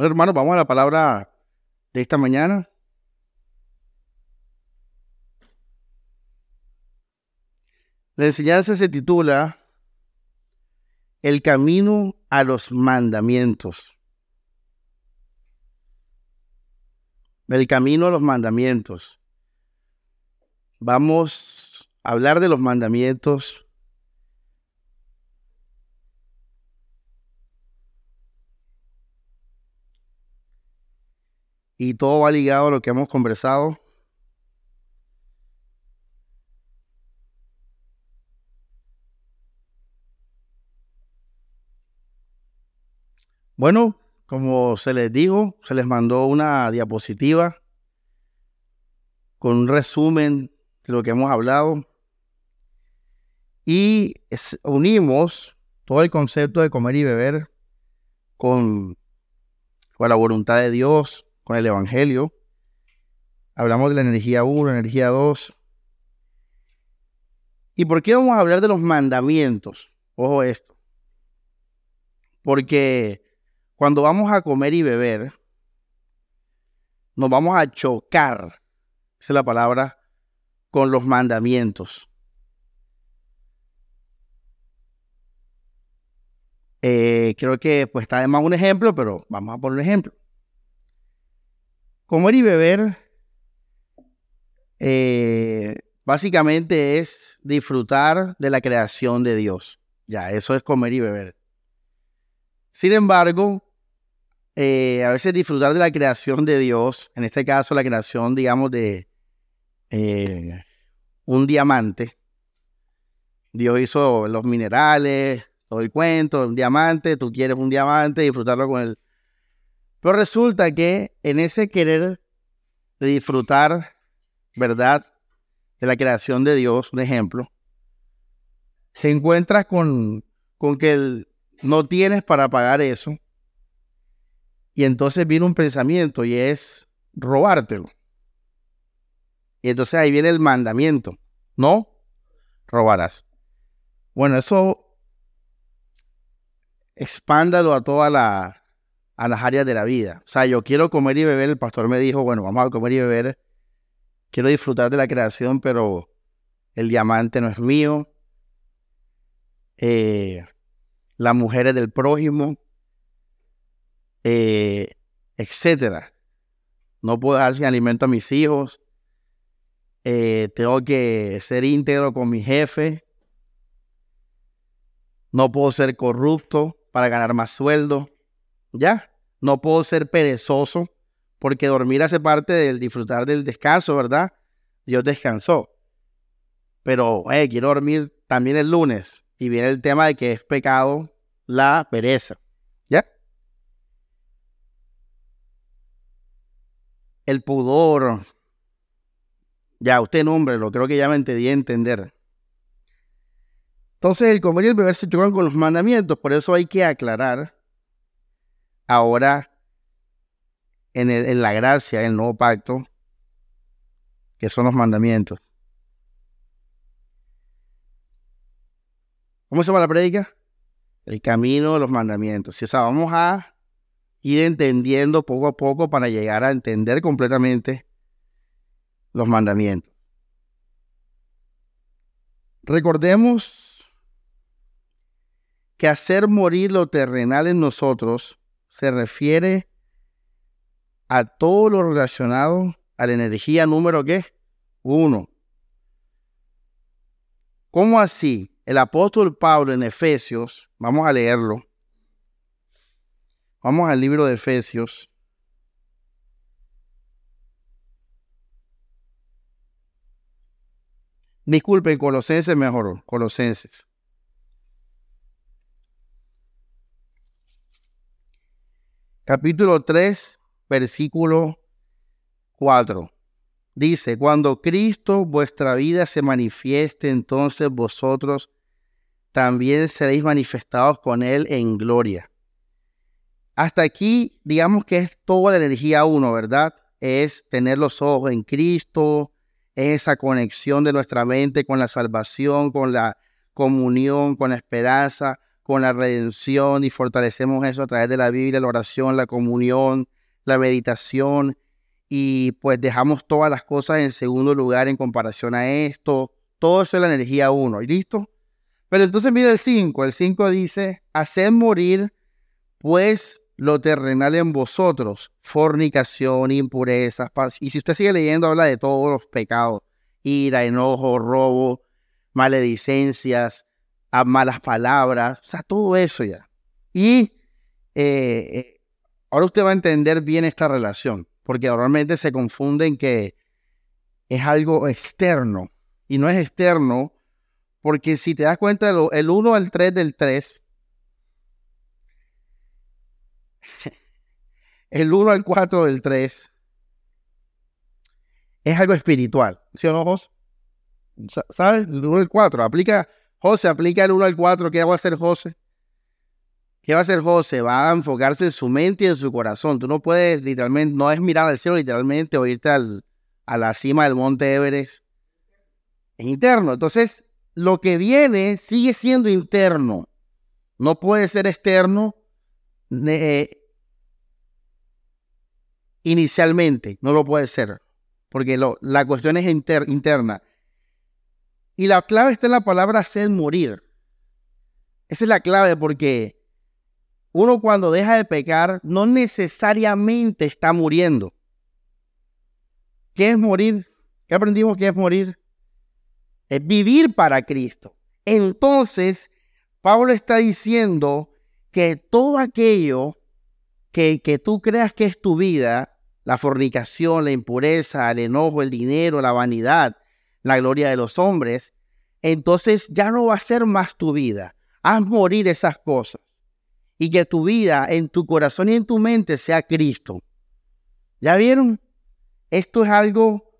Bueno, hermanos, vamos a la palabra de esta mañana. La enseñanza se titula El camino a los mandamientos. El camino a los mandamientos. Vamos a hablar de los mandamientos y todo va ligado a lo que hemos conversado. Bueno, como se les dijo, se les mandó una diapositiva con un resumen de lo que hemos hablado y unimos todo el concepto de comer y beber con, con la voluntad de Dios, con el Evangelio. Hablamos de la energía 1, energía 2. ¿Y por qué vamos a hablar de los mandamientos? Ojo esto. Porque cuando vamos a comer y beber, nos vamos a chocar, esa es la palabra, con los mandamientos. Eh, creo que pues está de más un ejemplo, pero vamos a poner un ejemplo. Comer y beber eh, básicamente es disfrutar de la creación de Dios. Ya, eso es comer y beber. Sin embargo, eh, a veces disfrutar de la creación de Dios, en este caso la creación, digamos, de eh, un diamante. Dios hizo los minerales, todo el cuento, un diamante, tú quieres un diamante, disfrutarlo con él. Pero resulta que en ese querer de disfrutar, ¿verdad? De la creación de Dios, un ejemplo, se encuentra con, con que no tienes para pagar eso. Y entonces viene un pensamiento y es robártelo. Y entonces ahí viene el mandamiento. No robarás. Bueno, eso expándalo a toda la, a las áreas de la vida. O sea, yo quiero comer y beber, el pastor me dijo, bueno, vamos a comer y beber, quiero disfrutar de la creación, pero el diamante no es mío, eh, las mujeres del prójimo, eh, etcétera. No puedo dejar sin alimento a mis hijos, eh, tengo que ser íntegro con mi jefe, no puedo ser corrupto para ganar más sueldo. ¿Ya? No puedo ser perezoso porque dormir hace parte del disfrutar del descanso, ¿verdad? Dios descansó. Pero eh, quiero dormir también el lunes. Y viene el tema de que es pecado la pereza. ¿Ya? El pudor. Ya, usted lo creo que ya me entendí a entender. Entonces, el comer y el beber se chocan con los mandamientos, por eso hay que aclarar ahora en, la gracia, en el nuevo pacto, que son los mandamientos. ¿Cómo se llama la prédica? El camino de los mandamientos. O sea, vamos a ir entendiendo poco a poco para llegar a entender completamente los mandamientos. Recordemos que hacer morir lo terrenal en nosotros se refiere a todo lo relacionado a la energía número ¿qué? Uno. ¿Cómo así? El apóstol Pablo en Efesios, vamos a leerlo. Vamos al libro de Efesios. Disculpen, Colosenses mejor, Colosenses. Capítulo 3, versículo 4. Dice, cuando Cristo vuestra vida se manifieste, entonces vosotros también seréis manifestados con Él en gloria. Hasta aquí, digamos que es toda la energía uno, ¿verdad? Es tener los ojos en Cristo, es esa conexión de nuestra mente con la salvación, con la comunión, con la esperanza, con la redención y fortalecemos eso a través de la Biblia, la oración, la comunión, la meditación y pues dejamos todas las cosas en segundo lugar en comparación a esto. Todo eso es la energía 1. ¿Y listo? Pero entonces mira el 5. El 5 dice, haced morir pues lo terrenal en vosotros, fornicación, impurezas, paz. Y si usted sigue leyendo, habla de todos los pecados, ira, enojo, robo, maledicencias, malas palabras, o sea, todo eso ya. Y eh, eh, ahora usted va a entender bien esta relación, porque normalmente se confunden que es algo externo, y no es externo porque si te das cuenta, el 1 al 3 del 3, el 1 al 4 del 3, es algo espiritual. ¿Sí o no, José? ¿Sabes? El 1 al 4. Aplica, José, aplica el 1 al 4. ¿Qué va a hacer José? ¿Qué va a hacer José? Va a enfocarse en su mente y en su corazón. Tú no puedes literalmente, no es mirar al cielo literalmente o irte al, a la cima del monte Everest. Es interno. Entonces, lo que viene sigue siendo interno. No puede ser externo eh, inicialmente. No lo puede ser. Porque la cuestión es interna. Y la clave está en la palabra ser morir. Esa es la clave porque uno cuando deja de pecar no necesariamente está muriendo. ¿Qué es morir? ¿Qué aprendimos que es morir? es vivir para Cristo. Entonces, Pablo está diciendo que todo aquello que, que tú creas que es tu vida, la fornicación, la impureza, el enojo, el dinero, la vanidad, la gloria de los hombres, entonces ya no va a ser más tu vida. Haz morir esas cosas. Y que tu vida en tu corazón y en tu mente sea Cristo. ¿Ya vieron? Esto es algo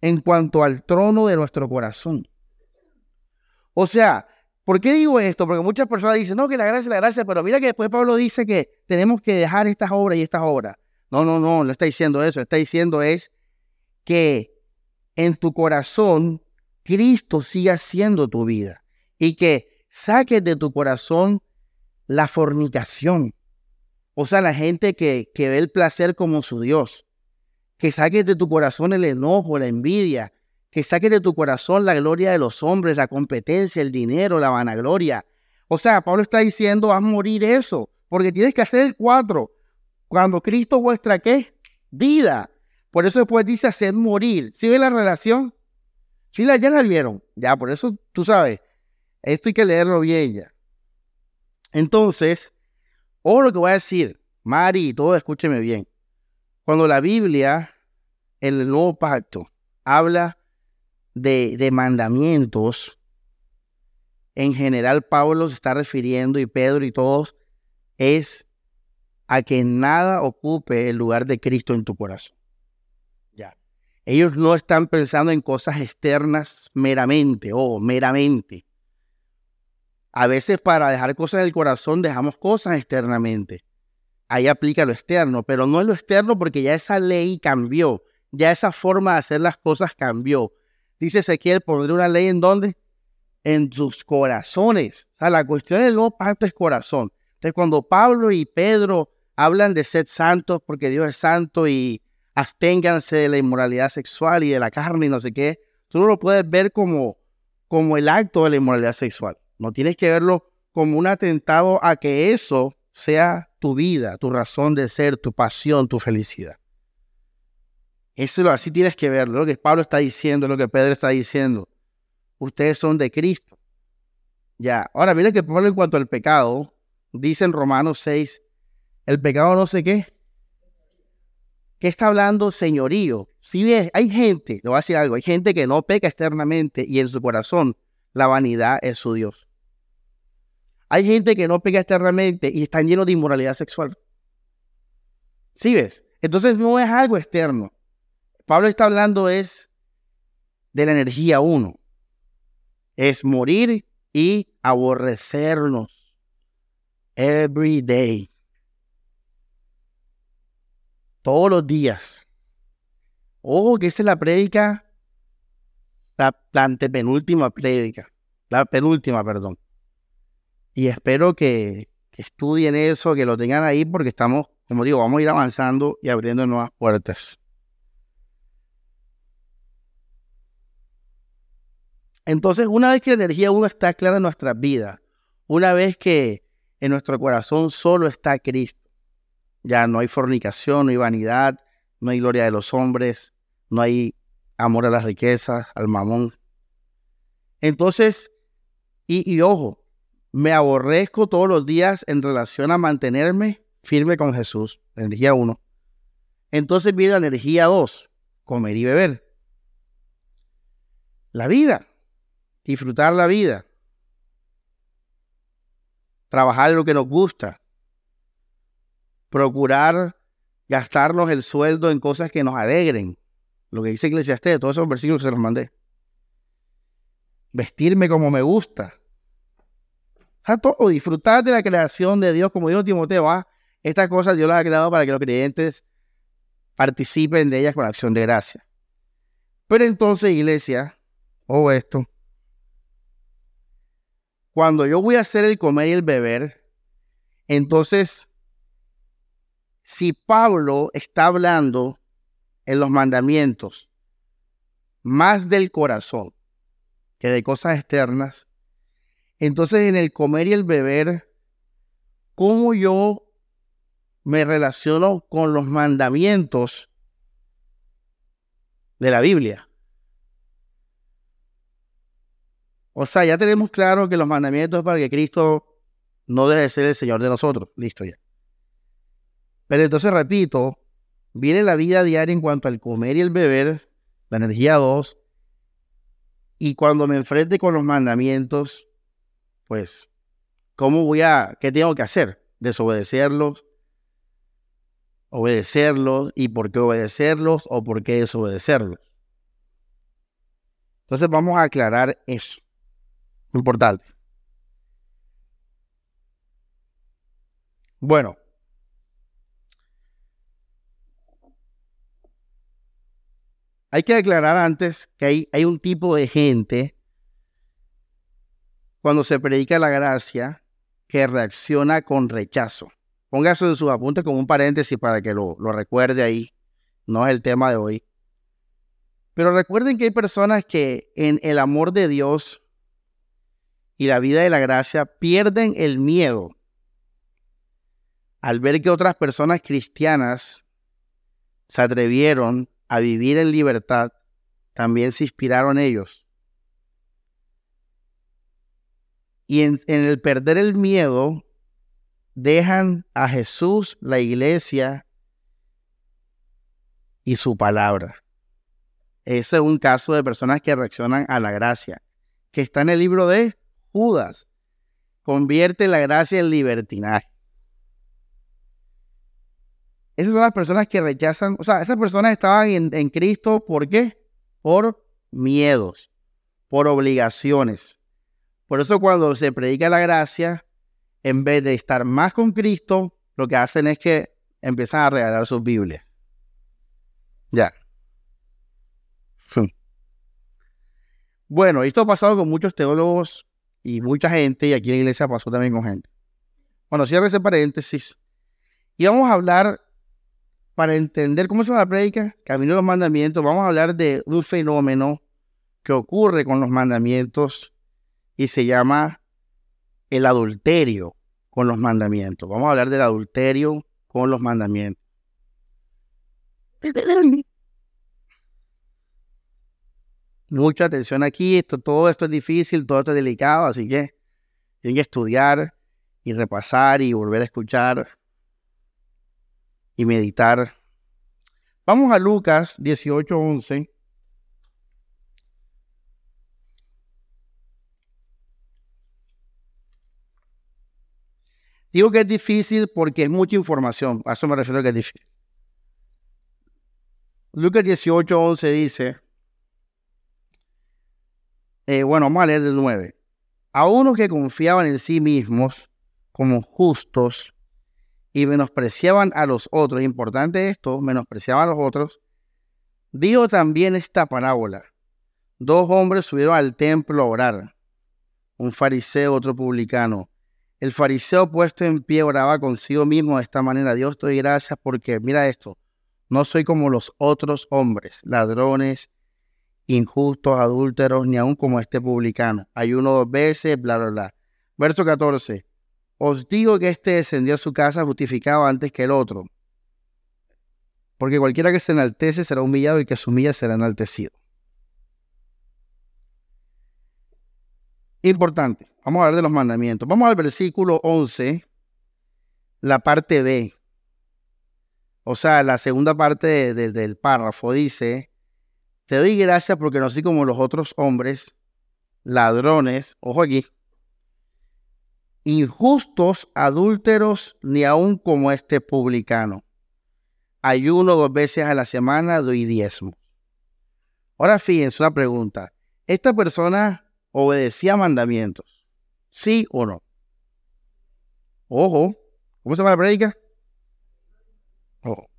en cuanto al trono de nuestro corazón. O sea, ¿por qué digo esto? Porque muchas personas dicen, no, que la gracia es la gracia, pero mira que después Pablo dice que tenemos que dejar estas obras y estas obras. No, no, no, no está diciendo eso, está diciendo es que en tu corazón Cristo siga siendo tu vida y que saques de tu corazón la fornicación. O sea, la gente que, que ve el placer como su Dios que saques de tu corazón el enojo, la envidia, que saques de tu corazón la gloria de los hombres, la competencia, el dinero, la vanagloria. O sea, Pablo está diciendo, a morir eso, porque tienes que hacer el cuatro. Cuando Cristo vuestra, ¿qué? Vida. Por eso después dice hacer morir. ¿Sí ve la relación? Sí, la, ya la vieron. Ya, por eso tú sabes, esto hay que leerlo bien ya. Entonces, o lo que voy a decir, Mari todo, escúcheme bien. Cuando la Biblia, el nuevo pacto, habla de, de mandamientos, en general Pablo se está refiriendo y Pedro y todos es a que nada ocupe el lugar de Cristo en tu corazón. Ellos no están pensando en cosas externas meramente o meramente. A veces para dejar cosas en el corazón dejamos cosas externamente ahí aplica lo externo, pero no es lo externo porque ya esa ley cambió, ya esa forma de hacer las cosas cambió. Dice Ezequiel, pondré una ley en dónde? En sus corazones. O sea, la cuestión del nuevo pacto es corazón. Entonces, cuando Pablo y Pedro hablan de ser santos porque Dios es santo y absténganse de la inmoralidad sexual y de la carne y no sé qué, tú no lo puedes ver como, como el acto de la inmoralidad sexual. No tienes que verlo como un atentado a que eso sea tu vida, tu razón de ser, tu pasión, tu felicidad. Eso así tienes que verlo, lo que Pablo está diciendo, lo que Pedro está diciendo. Ustedes son de Cristo. Ya, ahora mira que Pablo en cuanto al pecado, dice en Romanos 6, el pecado no sé qué. ¿Qué está hablando señorío? Si ves, hay gente, le voy a decir algo, hay gente que no peca externamente y en su corazón la vanidad es su Dios. Hay gente que no pega externamente y están llenos de inmoralidad sexual. ¿Sí ves? Entonces no es algo externo. Pablo está hablando es de la energía uno. Es morir y aborrecernos. Every day. Todos los días. Ojo que esa es la prédica, la, la antepenúltima prédica. La penúltima, perdón Y espero que, que estudien eso, que lo tengan ahí, porque estamos, como digo, vamos a ir avanzando y abriendo nuevas puertas. Entonces, una vez que la energía uno está clara en nuestras vidas, una vez que en nuestro corazón solo está Cristo, ya no hay fornicación, no hay vanidad, no hay gloria de los hombres, no hay amor a las riquezas, al mamón. Entonces, y, ojo, me aborrezco todos los días en relación a mantenerme firme con Jesús, energía 1. Entonces viene la energía 2, comer y beber. La vida, disfrutar la vida, trabajar lo que nos gusta, procurar gastarnos el sueldo en cosas que nos alegren. Lo que dice Eclesiastés, todos esos versículos se los mandé. Vestirme como me gusta. O disfrutar de la creación de Dios, como dijo Timoteo, ¿ah? estas cosas Dios las ha creado para que los creyentes participen de ellas con acción de gracia. Pero entonces, iglesia, o oh esto, cuando yo voy a hacer el comer y el beber, entonces, si Pablo está hablando en los mandamientos más del corazón que de cosas externas, entonces en el comer y el beber, ¿cómo yo me relaciono con los mandamientos de la Biblia? O sea, ya tenemos claro que los mandamientos para que Cristo no debe ser el Señor de nosotros. Listo ya. Pero entonces repito, viene la vida diaria en cuanto al comer y el beber, la energía 2, y cuando me enfrente con los mandamientos, pues, ¿cómo voy a, qué tengo que hacer? Desobedecerlos, obedecerlos, y por qué obedecerlos o por qué desobedecerlos. Entonces vamos a aclarar eso. Importante. Bueno. Hay que aclarar antes que hay, hay un tipo de gente cuando se predica la gracia que reacciona con rechazo. Póngase en sus apuntes como un paréntesis para que lo, lo recuerde ahí. No es el tema de hoy. Pero recuerden que hay personas que en el amor de Dios y la vida de la gracia pierden el miedo al ver que otras personas cristianas se atrevieron a vivir en libertad, también se inspiraron ellos. Y en, el perder el miedo, dejan a Jesús, la iglesia y su palabra. Ese es un caso de personas que reaccionan a la gracia, que está en el libro de Judas convierte la gracia en libertinaje. Esas son las personas que rechazan, o sea, esas personas estaban en, en Cristo, ¿por qué? Por miedos, por obligaciones. Por eso cuando se predica la gracia, en vez de estar más con Cristo, lo que hacen es que empiezan a regalar sus Biblias. Ya. Bueno, esto ha pasado con muchos teólogos y mucha gente, y aquí en la iglesia pasó también con gente. Bueno, cierro ese paréntesis. Y vamos a hablar, para entender cómo se la predica, camino de los mandamientos, vamos a hablar de un fenómeno que ocurre con los mandamientos y se llama el adulterio con los mandamientos. Vamos a hablar del adulterio con los mandamientos. mucha atención aquí. Esto, todo esto es difícil, todo esto es delicado, así que tienen que estudiar y repasar y volver a escuchar y meditar. Vamos a Lucas 18:11. Digo que es difícil porque es mucha información. A eso me refiero a que es difícil. Lucas 18:11 dice, eh, bueno, vamos a leer del 9. A unos que confiaban en sí mismos como justos y menospreciaban a los otros, importante esto, menospreciaban a los otros, dijo también esta parábola. Dos hombres subieron al templo a orar, un fariseo, otro publicano. El fariseo puesto en pie oraba consigo mismo de esta manera. Dios te doy gracias porque, mira esto, no soy como los otros hombres, ladrones, injustos, adúlteros, ni aun como este publicano. Ayuno dos veces, bla, bla, bla. Verso 14. Os digo que este descendió a su casa justificado antes que el otro. Porque cualquiera que se enaltece será humillado y el que se humilla será enaltecido. Importante. Vamos a hablar de los mandamientos. Vamos al versículo 11, la parte B. O sea, la segunda parte del párrafo dice, te doy gracias porque no soy como los otros hombres, ladrones, ojo aquí, injustos, adúlteros, ni aun como este publicano. Ayuno dos veces a la semana, doy diezmo. Ahora fíjense una pregunta. ¿Esta persona obedecía mandamientos? ¿Sí o no? Ojo, ¿cómo se llama la predica? Ojo.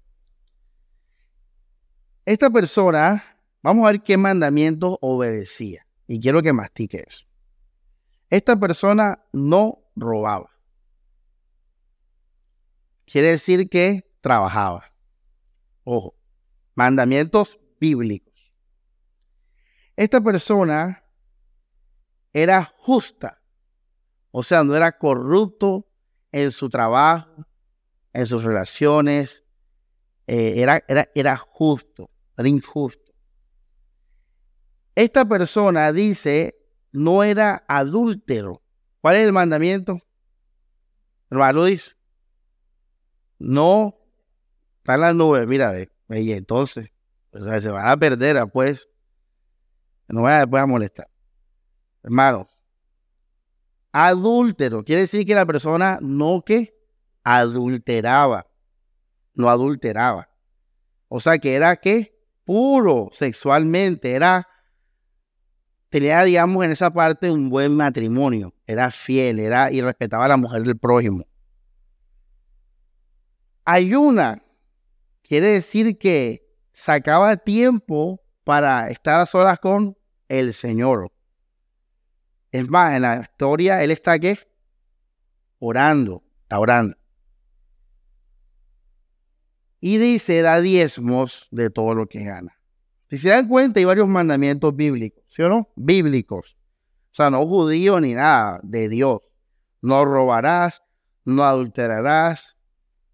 Esta persona, vamos a ver qué mandamientos obedecía. Y quiero que mastique eso. Esta persona no robaba. Quiere decir que trabajaba. Ojo, mandamientos bíblicos. Esta persona era justa, o sea, no era corrupto en su trabajo, en sus relaciones, eh, era, era, era justo, era injusto. Esta persona dice, no era adúltero. ¿Cuál es el mandamiento? Hermano Luis, no está en las nubes, mira, y entonces, pues, se van a perder, pues, no van a después molestar. Hermano, adúltero, quiere decir que la persona no que adulteraba, no adulteraba. O sea que era que puro sexualmente, era, tenía, digamos, en esa parte un buen matrimonio, era fiel, era y respetaba a la mujer del prójimo. Hay una quiere decir que sacaba tiempo para estar a solas con el Señor. Es más, en la historia él está aquí orando, está orando. Y dice, da diezmos de todo lo que gana. Si se dan cuenta, hay varios mandamientos bíblicos, ¿sí o no? Bíblicos. O sea, no judíos ni nada, de Dios. No robarás, no adulterarás,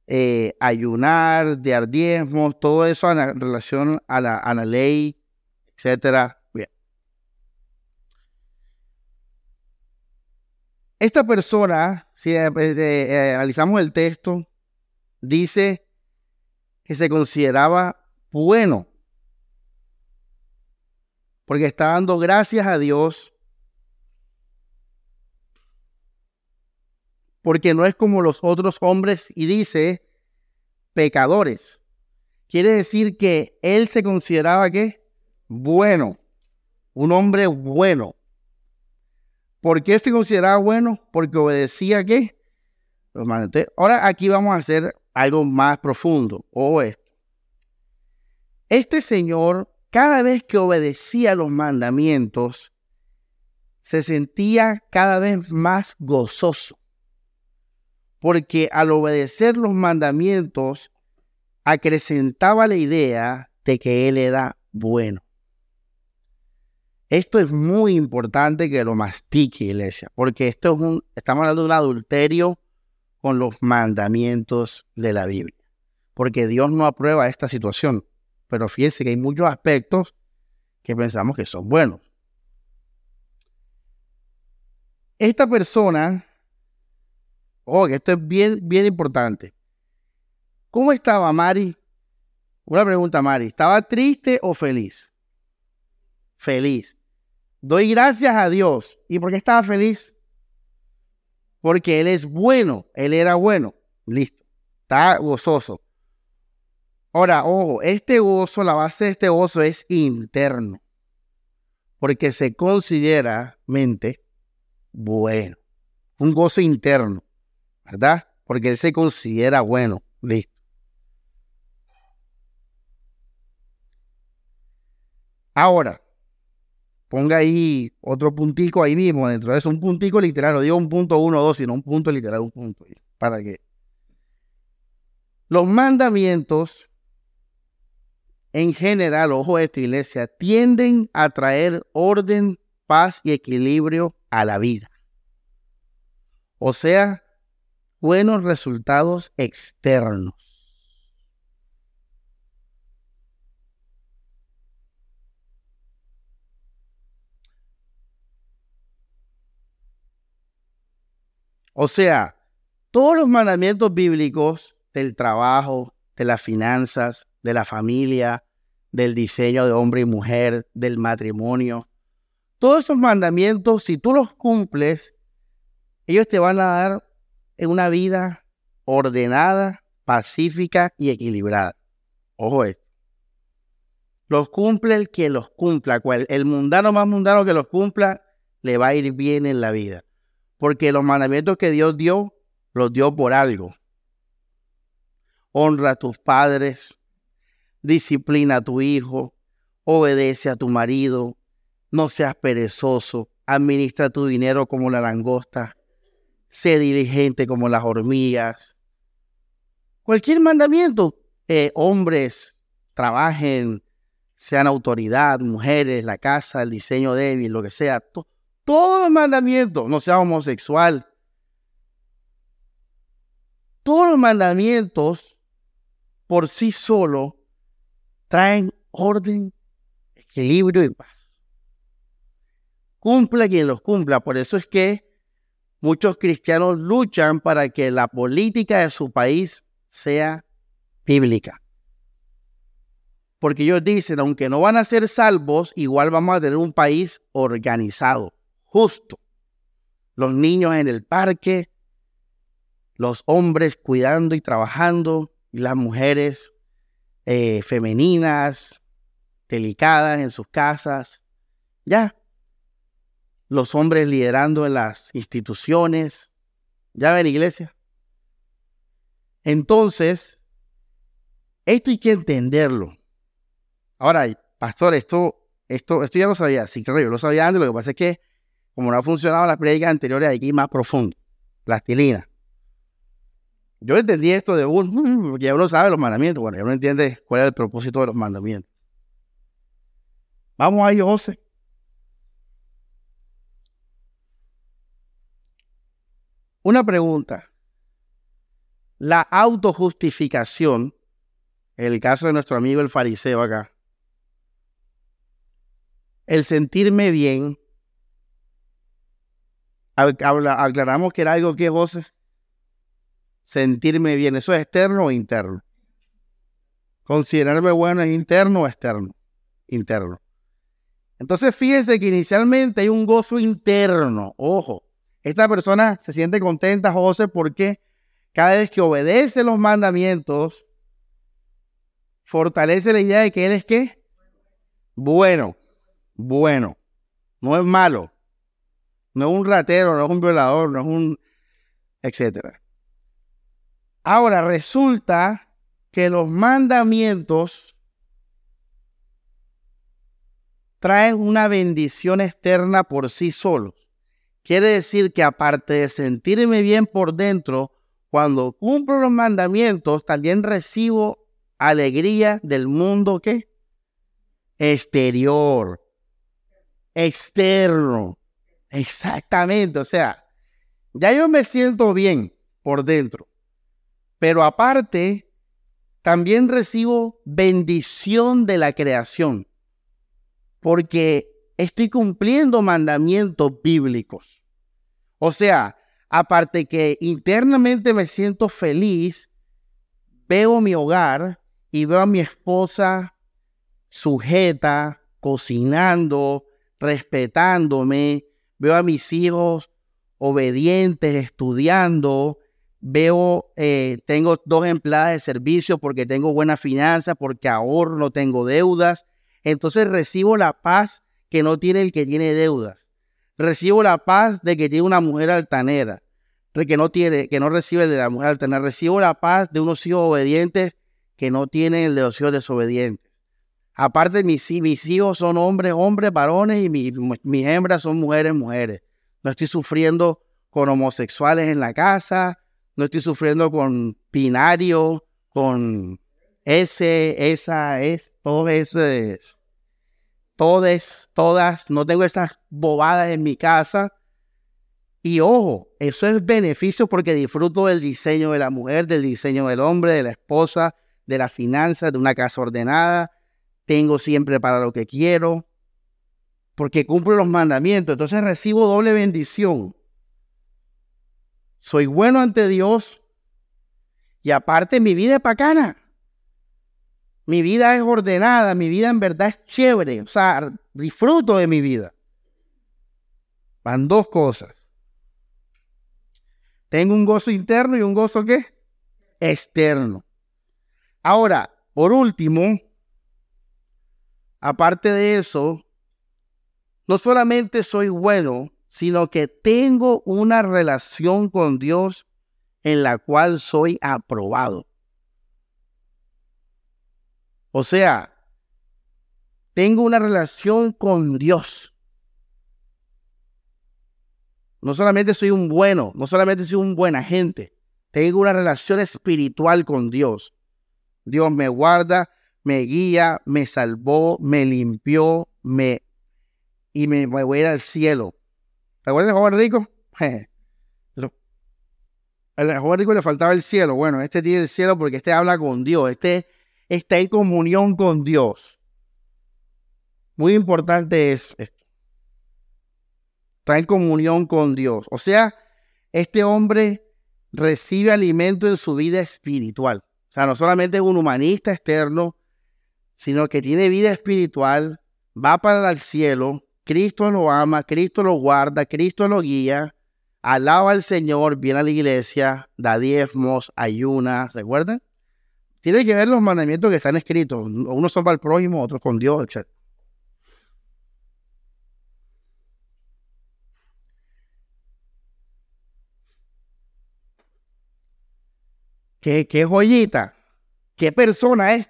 eh, ayunar, de diezmos, todo eso en relación a la, a la ley, etcétera. Bien. Esta persona, si eh, eh, analizamos el texto, dice que se consideraba bueno, porque está dando gracias a Dios porque no es como los otros hombres y dice pecadores. Quiere decir que él se consideraba que bueno, un hombre bueno. ¿Por qué se consideraba bueno? Porque obedecía qué? Los mandamientos. Ahora aquí vamos a hacer algo más profundo. O esto. Este señor, cada vez que obedecía los mandamientos, se sentía cada vez más gozoso porque al obedecer los mandamientos acrecentaba la idea de que Él era bueno. Esto es muy importante que lo mastique, iglesia, porque esto es un, estamos hablando de un adulterio con los mandamientos de la Biblia, porque Dios no aprueba esta situación, pero fíjense que hay muchos aspectos que pensamos que son buenos. Esta persona Oh, que esto es bien, bien importante. ¿Cómo estaba Mari? Una pregunta, Mari. ¿Estaba triste o feliz? Feliz. Doy gracias a Dios. ¿Y por qué estaba feliz? Porque Él es bueno. Él era bueno. Listo. Está gozoso. Ahora, ojo, este gozo, la base de este gozo es interno. Porque se considera mente bueno. Un gozo interno. ¿Verdad? Porque él se considera bueno. Listo. Ahora, ponga ahí otro puntico ahí mismo, dentro de eso, un puntico literal, no digo un punto uno o dos, sino un punto literal, un punto. ¿Para qué? Los mandamientos, en general, ojo de esta iglesia, tienden a traer orden, paz y equilibrio a la vida. O sea, buenos resultados externos. O sea, todos los mandamientos bíblicos del trabajo, de las finanzas, de la familia, del diseño de hombre y mujer, del matrimonio, todos esos mandamientos, si tú los cumples, ellos te van a dar una vida ordenada, pacífica y equilibrada. Ojo esto. Los cumple el que los cumpla. El mundano más mundano que los cumpla, le va a ir bien en la vida. Porque los mandamientos que Dios dio, los dio por algo. Honra a tus padres, disciplina a tu hijo, obedece a tu marido, no seas perezoso, administra tu dinero como la langosta, sé diligente como las hormigas. Cualquier mandamiento, eh, hombres, trabajen, sean autoridad, mujeres, la casa, el diseño débil, lo que sea. todos los mandamientos, no sea homosexual. Todos los mandamientos por sí solo traen orden, equilibrio y paz. Cumpla quien los cumpla. Por eso es que muchos cristianos luchan para que la política de su país sea bíblica. Porque ellos dicen, aunque no van a ser salvos, igual vamos a tener un país organizado, justo. Los niños en el parque, los hombres cuidando y trabajando, y las mujeres eh, femeninas, delicadas en sus casas. Ya, los hombres liderando en las instituciones. ¿Ya ven, iglesia? Entonces, esto hay que entenderlo. Ahora, pastor, esto, esto, esto ya lo sabía. Sí, claro, yo lo sabía antes. Lo que pasa es que, como no ha funcionado las prédicas anteriores, hay que ir más profundo. Plastilina. Yo entendí esto de un, porque ya uno sabe los mandamientos. Bueno, ya uno entiende cuál es el propósito de los mandamientos. Vamos a ellos, José. Una pregunta. La autojustificación, el caso de nuestro amigo el fariseo acá, el sentirme bien, aclaramos que era algo que José, sentirme bien, ¿eso es externo o interno? Considerarme bueno es interno o externo? Interno. Entonces fíjense que inicialmente hay un gozo interno, ojo, esta persona se siente contenta, José, porque cada vez que obedece los mandamientos, fortalece la idea de que él es qué? Bueno, bueno. No es malo. No es un ratero, no es un violador, no es un... etcétera. Ahora resulta que los mandamientos traen una bendición externa por sí solos. Quiere decir que aparte de sentirme bien por dentro, cuando cumplo los mandamientos, también recibo alegría del mundo que exterior, externo. Exactamente, o sea, ya yo me siento bien por dentro, pero aparte, también recibo bendición de la creación, porque estoy cumpliendo mandamientos bíblicos. O sea, aparte que internamente me siento feliz, veo mi hogar y veo a mi esposa sujeta, cocinando, respetándome, veo a mis hijos obedientes, estudiando, veo, eh, tengo dos empleadas de servicio porque tengo buenas finanzas, porque ahorro, no tengo deudas. Entonces recibo la paz que no tiene el que tiene deudas. Recibo la paz de que tiene una mujer altanera, que no tiene, que no recibe de la mujer altanera. Recibo la paz de unos hijos obedientes que no tienen el de los hijos desobedientes. Aparte, mis, mis hijos son hombres, hombres, varones, y mis, mis hembras son mujeres, mujeres. No estoy sufriendo con homosexuales en la casa, no estoy sufriendo con binario, con ese, esa, es, todo eso es, todas, todas, no tengo esas bobadas en mi casa. Y ojo, eso es beneficio porque disfruto del diseño de la mujer, del diseño del hombre, de la esposa, de las finanzas, de una casa ordenada, tengo siempre para lo que quiero, porque cumplo los mandamientos, entonces recibo doble bendición. Soy bueno ante Dios y aparte mi vida es bacana. Mi vida es ordenada, mi vida en verdad es chévere, o sea, disfruto de mi vida. Van dos cosas. Tengo un gozo interno y un gozo qué? Externo. Ahora, por último, Aparte de eso, no solamente soy bueno, sino que tengo una relación con Dios en la cual soy aprobado. O sea, tengo una relación con Dios. No solamente soy un bueno, no solamente soy un buen agente, tengo una relación espiritual con Dios. Dios me guarda, me guía, me salvó, me limpió, me y me, voy a ir al cielo. ¿Te acuerdas de joven rico? Al joven rico le faltaba el cielo. Bueno, este tiene el cielo porque este habla con Dios. Este está en comunión con Dios. Muy importante es esto. Está en comunión con Dios. O sea, este hombre recibe alimento en su vida espiritual. O sea, no solamente es un humanista externo, sino que tiene vida espiritual, va para el cielo, Cristo lo ama, Cristo lo guarda, Cristo lo guía, alaba al Señor, viene a la iglesia, da diezmos, ayuna, ¿se acuerdan? Tiene que ver los mandamientos que están escritos. Unos son para el prójimo, otros con Dios, etc. ¿Qué, qué joyita? ¿Qué persona es?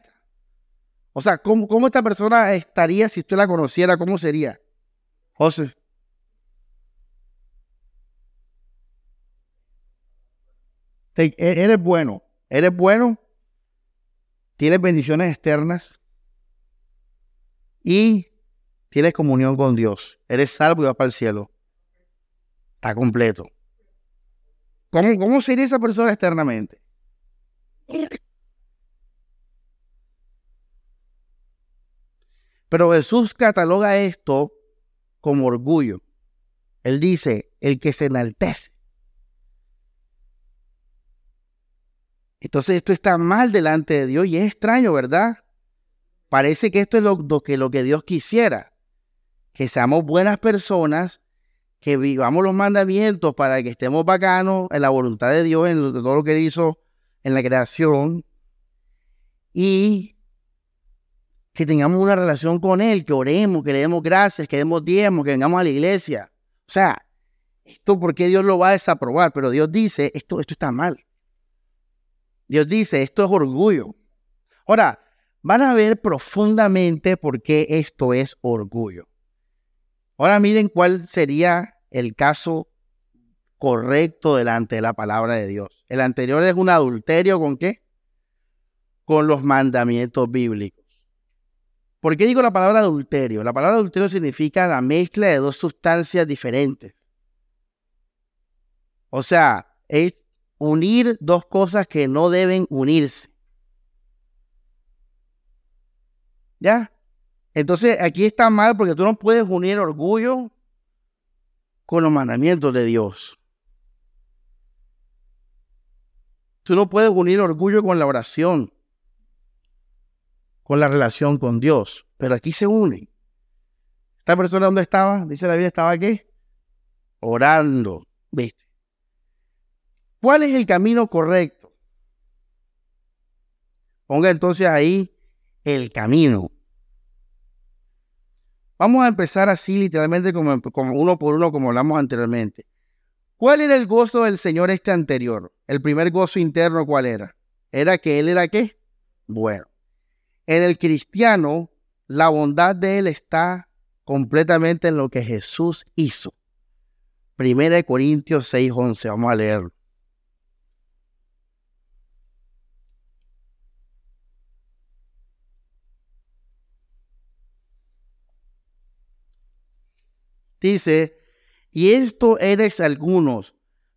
O sea, ¿cómo, esta persona estaría si usted la conociera? ¿Cómo sería? José. E, eres bueno, eres bueno, tienes bendiciones externas y tienes comunión con Dios. Eres salvo y vas para el cielo. Está completo. ¿Cómo, cómo sería esa persona externamente? Pero Jesús cataloga esto como orgullo. Él dice, el que se enaltece. Entonces esto está mal delante de Dios y es extraño, ¿verdad? Parece que esto es lo, que, lo que Dios quisiera, que seamos buenas personas, que vivamos los mandamientos para que estemos bacanos en la voluntad de Dios, en todo lo que hizo en la creación, y que tengamos una relación con Él, que oremos, que le demos gracias, que demos diezmos, que vengamos a la iglesia. O sea, esto porque Dios lo va a desaprobar, pero Dios dice, esto, esto está mal. Dios dice, esto es orgullo. Ahora, van a ver profundamente por qué esto es orgullo. Ahora miren cuál sería el caso correcto delante de la palabra de Dios. El anterior es un adulterio con qué? Con los mandamientos bíblicos. ¿Por qué digo la palabra adulterio? La palabra adulterio significa la mezcla de dos sustancias diferentes. O sea, es unir dos cosas que no deben unirse. ¿Ya? Entonces aquí está mal porque tú no puedes unir orgullo con los mandamientos de Dios. Tú no puedes unir orgullo con la oración con la relación con Dios. Pero aquí se une. ¿Esta persona dónde estaba? Dice la Biblia, estaba aquí. Orando. ¿Viste? ¿Cuál es el camino correcto? Ponga entonces ahí el camino. Vamos a empezar así, literalmente, como, uno por uno, como hablamos anteriormente. ¿Cuál era el gozo del Señor este anterior? El primer gozo interno, ¿cuál era? Era que Él era qué? Bueno. En el cristiano, la bondad de Él está completamente en lo que Jesús hizo. Primera de Corintios 6:11, vamos a leerlo. Dice, y esto eres algunos,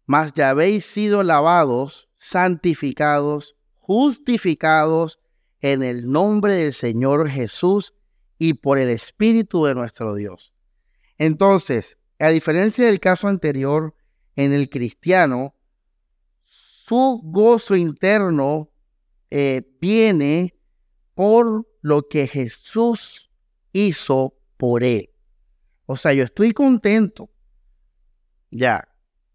mas ya habéis sido lavados, santificados, justificados en el nombre del Señor Jesús y por el Espíritu de nuestro Dios. Entonces, a diferencia del caso anterior, en el cristiano, su gozo interno eh, viene por lo que Jesús hizo por él. O sea, yo estoy contento. Ya.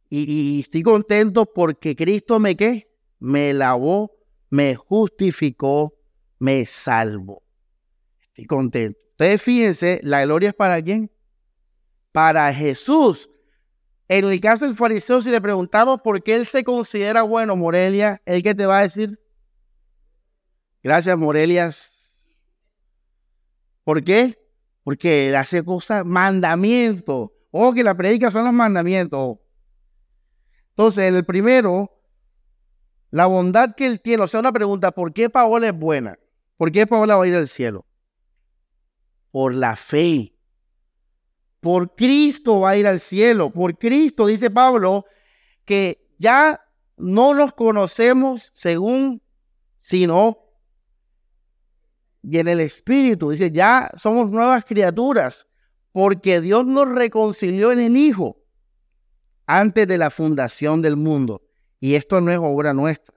Y, estoy contento porque Cristo me qué? Me lavó, me justificó, me salvo. Estoy contento. Ustedes fíjense, la gloria es para quién? Para Jesús. En el caso del fariseo, si le preguntamos por qué él se considera bueno, Morelia, ¿el que te va a decir? Gracias, Morelias. ¿Por qué? Porque él hace cosas, mandamientos. Ojo que la predica son los mandamientos. Entonces, el primero, la bondad que él tiene. O sea, una pregunta, ¿por qué Paola es buena? ¿Por qué Paola va a ir al cielo? Por la fe. Por Cristo va a ir al cielo. Por Cristo, dice Pablo, que ya no nos conocemos según, sino y en el Espíritu. Dice, ya somos nuevas criaturas porque Dios nos reconcilió en el Hijo antes de la fundación del mundo. Y esto no es obra nuestra,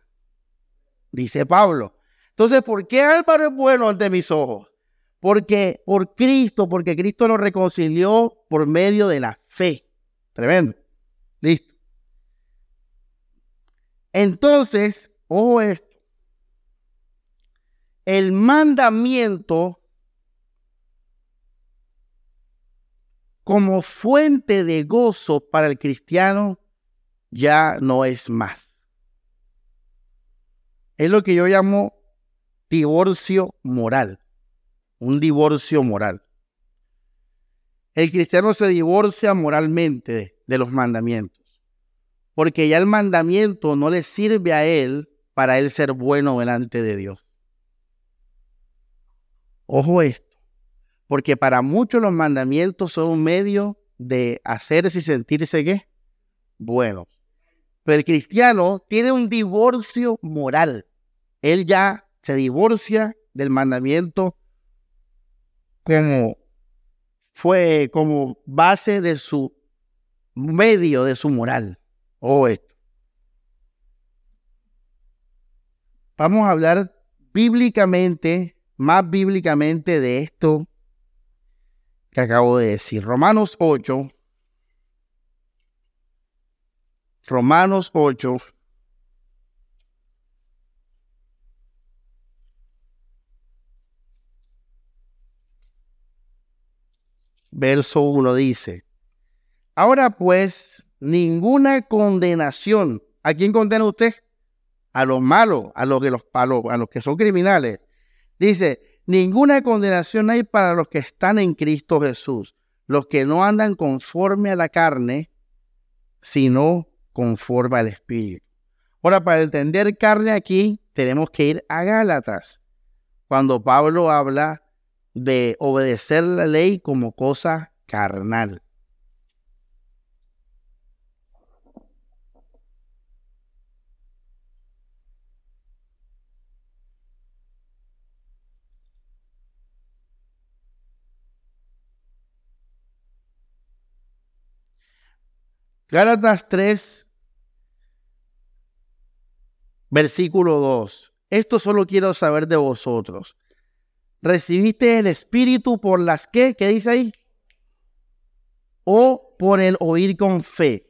dice Pablo. Entonces, ¿por qué Álvaro es bueno ante mis ojos? Porque por Cristo, porque Cristo nos reconcilió por medio de la fe. Tremendo. Listo. Entonces, ojo esto. El mandamiento como fuente de gozo para el cristiano ya no es más. Es lo que yo llamo divorcio moral, un divorcio moral. El cristiano se divorcia moralmente de los mandamientos, porque ya el mandamiento no le sirve a él para él ser bueno delante de Dios. Ojo esto, porque para muchos los mandamientos son un medio de hacerse y sentirse qué? Bueno. Pero el cristiano tiene un divorcio moral. Él ya se divorcia del mandamiento como fue como base de su medio de su moral. O esto. Vamos a hablar bíblicamente, más bíblicamente de esto que acabo de decir. Romanos 8. Romanos 8. verso 1 dice, ahora pues ninguna condenación. ¿A quién condena usted? A los malos, a los, los, a los que son criminales. Dice, ninguna condenación hay para los que están en Cristo Jesús, los que no andan conforme a la carne, sino conforme al Espíritu. Ahora, para entender carne aquí, tenemos que ir a Gálatas, cuando Pablo habla de obedecer la ley como cosa carnal. Gálatas 3, versículo 2. Esto solo quiero saber de vosotros recibiste el Espíritu por las que, ¿qué dice ahí? O por el oír con fe.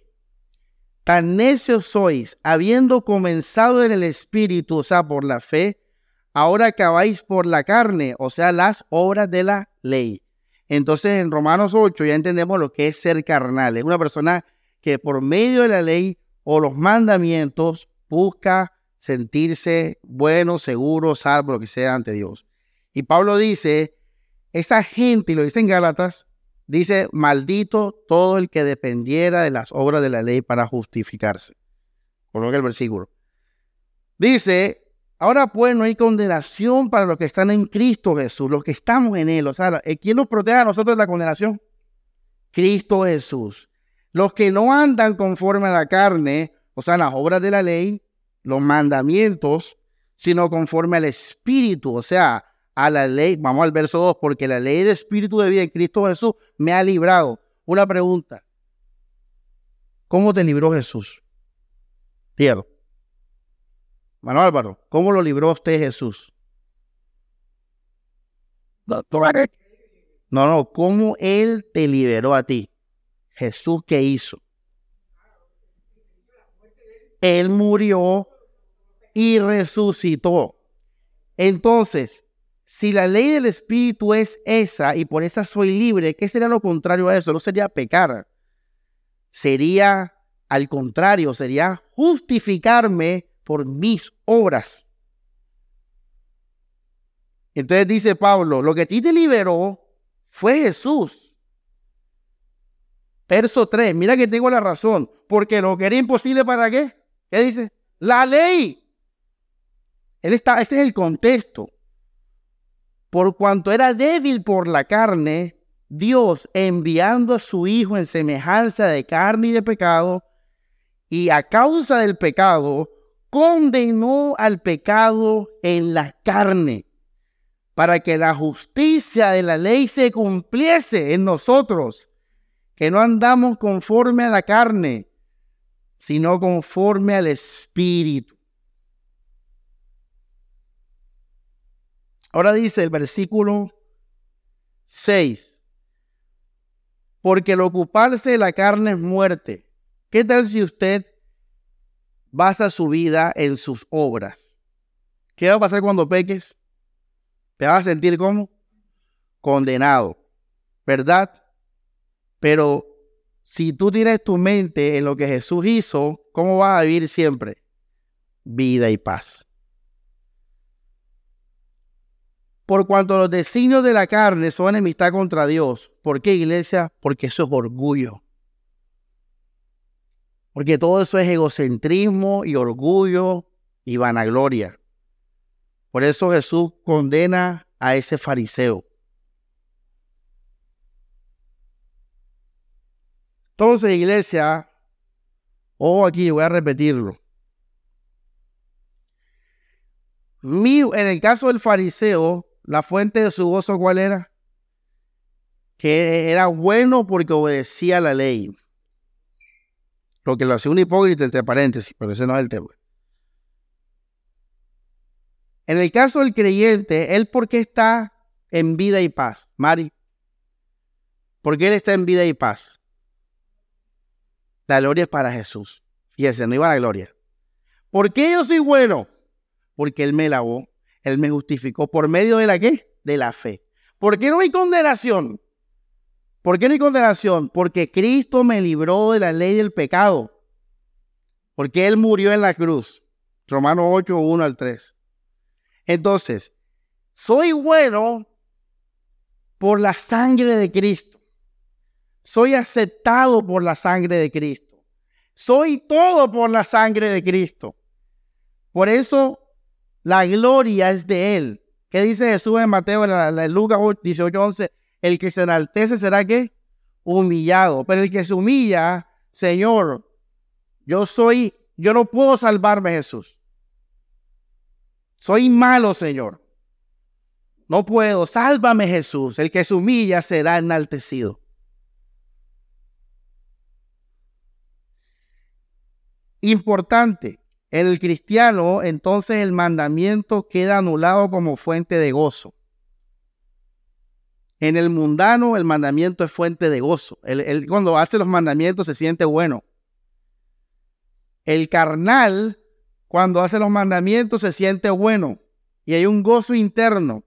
Tan necios sois, habiendo comenzado en el Espíritu, o sea, por la fe, ahora acabáis por la carne, o sea, las obras de la ley. Entonces, en Romanos 8 ya entendemos lo que es ser carnal. Es una persona que por medio de la ley o los mandamientos busca sentirse bueno, seguro, salvo, lo que sea ante Dios. Y Pablo dice, esa gente, y lo dice en Gálatas, dice, maldito todo el que dependiera de las obras de la ley para justificarse. Coloca el versículo. Dice, ahora pues no hay condenación para los que están en Cristo Jesús, los que estamos en Él. O sea, ¿quién nos protege a nosotros de la condenación? Cristo Jesús. Los que no andan conforme a la carne, o sea, las obras de la ley, los mandamientos, sino conforme al Espíritu, o sea, a la ley. Vamos al verso 2, porque la ley del Espíritu de vida en Cristo Jesús me ha librado. Una pregunta. ¿Cómo te libró Jesús? Pierdo. Manuel Álvaro, ¿cómo lo libró usted Jesús? No, no, ¿cómo Él te liberó a ti? Jesús, ¿qué hizo? Él murió y resucitó. Entonces, si la ley del Espíritu es esa y por esa soy libre, ¿qué sería lo contrario a eso? No sería pecar. Sería al contrario, sería justificarme por mis obras. Entonces dice Pablo, lo que a ti te liberó fue Jesús. Verso 3, mira que tengo la razón, porque lo que era imposible para qué? ¿Qué dice? La ley. Él está, ese es el contexto. Por cuanto era débil por la carne, Dios enviando a su Hijo en semejanza de carne y de pecado, y a causa del pecado, condenó al pecado en la carne, para que la justicia de la ley se cumpliese en nosotros, que no andamos conforme a la carne, sino conforme al Espíritu. Ahora dice el versículo 6, porque el ocuparse de la carne es muerte. ¿Qué tal si usted basa su vida en sus obras? ¿Qué va a pasar cuando peques? Te vas a sentir como condenado, ¿verdad? Pero si tú tienes tu mente en lo que Jesús hizo, ¿cómo vas a vivir siempre? Vida y paz. Por cuanto los designios de la carne son enemistad contra Dios. ¿Por qué, iglesia? Porque eso es orgullo. Porque todo eso es egocentrismo y orgullo y vanagloria. Por eso Jesús condena a ese fariseo. Entonces, iglesia, ojo aquí, voy a repetirlo. en el caso del fariseo, la fuente de su gozo, ¿cuál era? Que era bueno porque obedecía la ley. Lo que lo hacía un hipócrita, entre paréntesis, pero ese no es el tema. En el caso del creyente, ¿él por qué está en vida y paz? Mari, ¿por qué él está en vida y paz? La gloria es para Jesús. Fíjese, no iba a la gloria. ¿Por qué yo soy bueno? Porque Él me lavó, él me justificó por medio de la qué? De la fe. ¿Por qué no hay condenación? ¿Por qué no hay condenación? Porque Cristo me libró de la ley del pecado. Porque Él murió en la cruz. Romanos 8, 1 al 3. Entonces, soy bueno por la sangre de Cristo. Soy aceptado por la sangre de Cristo. Soy todo por la sangre de Cristo. Por eso la gloria es de Él. ¿Qué dice Jesús en Mateo, en, Lucas 18, 11? El que se enaltece será que humillado. Pero el que se humilla, Señor, yo soy, yo no puedo salvarme, Jesús. Soy malo, Señor. No puedo. Sálvame, Jesús. El que se humilla será enaltecido. Importante. En el cristiano, entonces el mandamiento queda anulado como fuente de gozo. En el mundano, el mandamiento es fuente de gozo. cuando hace los mandamientos se siente bueno. El carnal, cuando hace los mandamientos, se siente bueno. Y hay un gozo interno.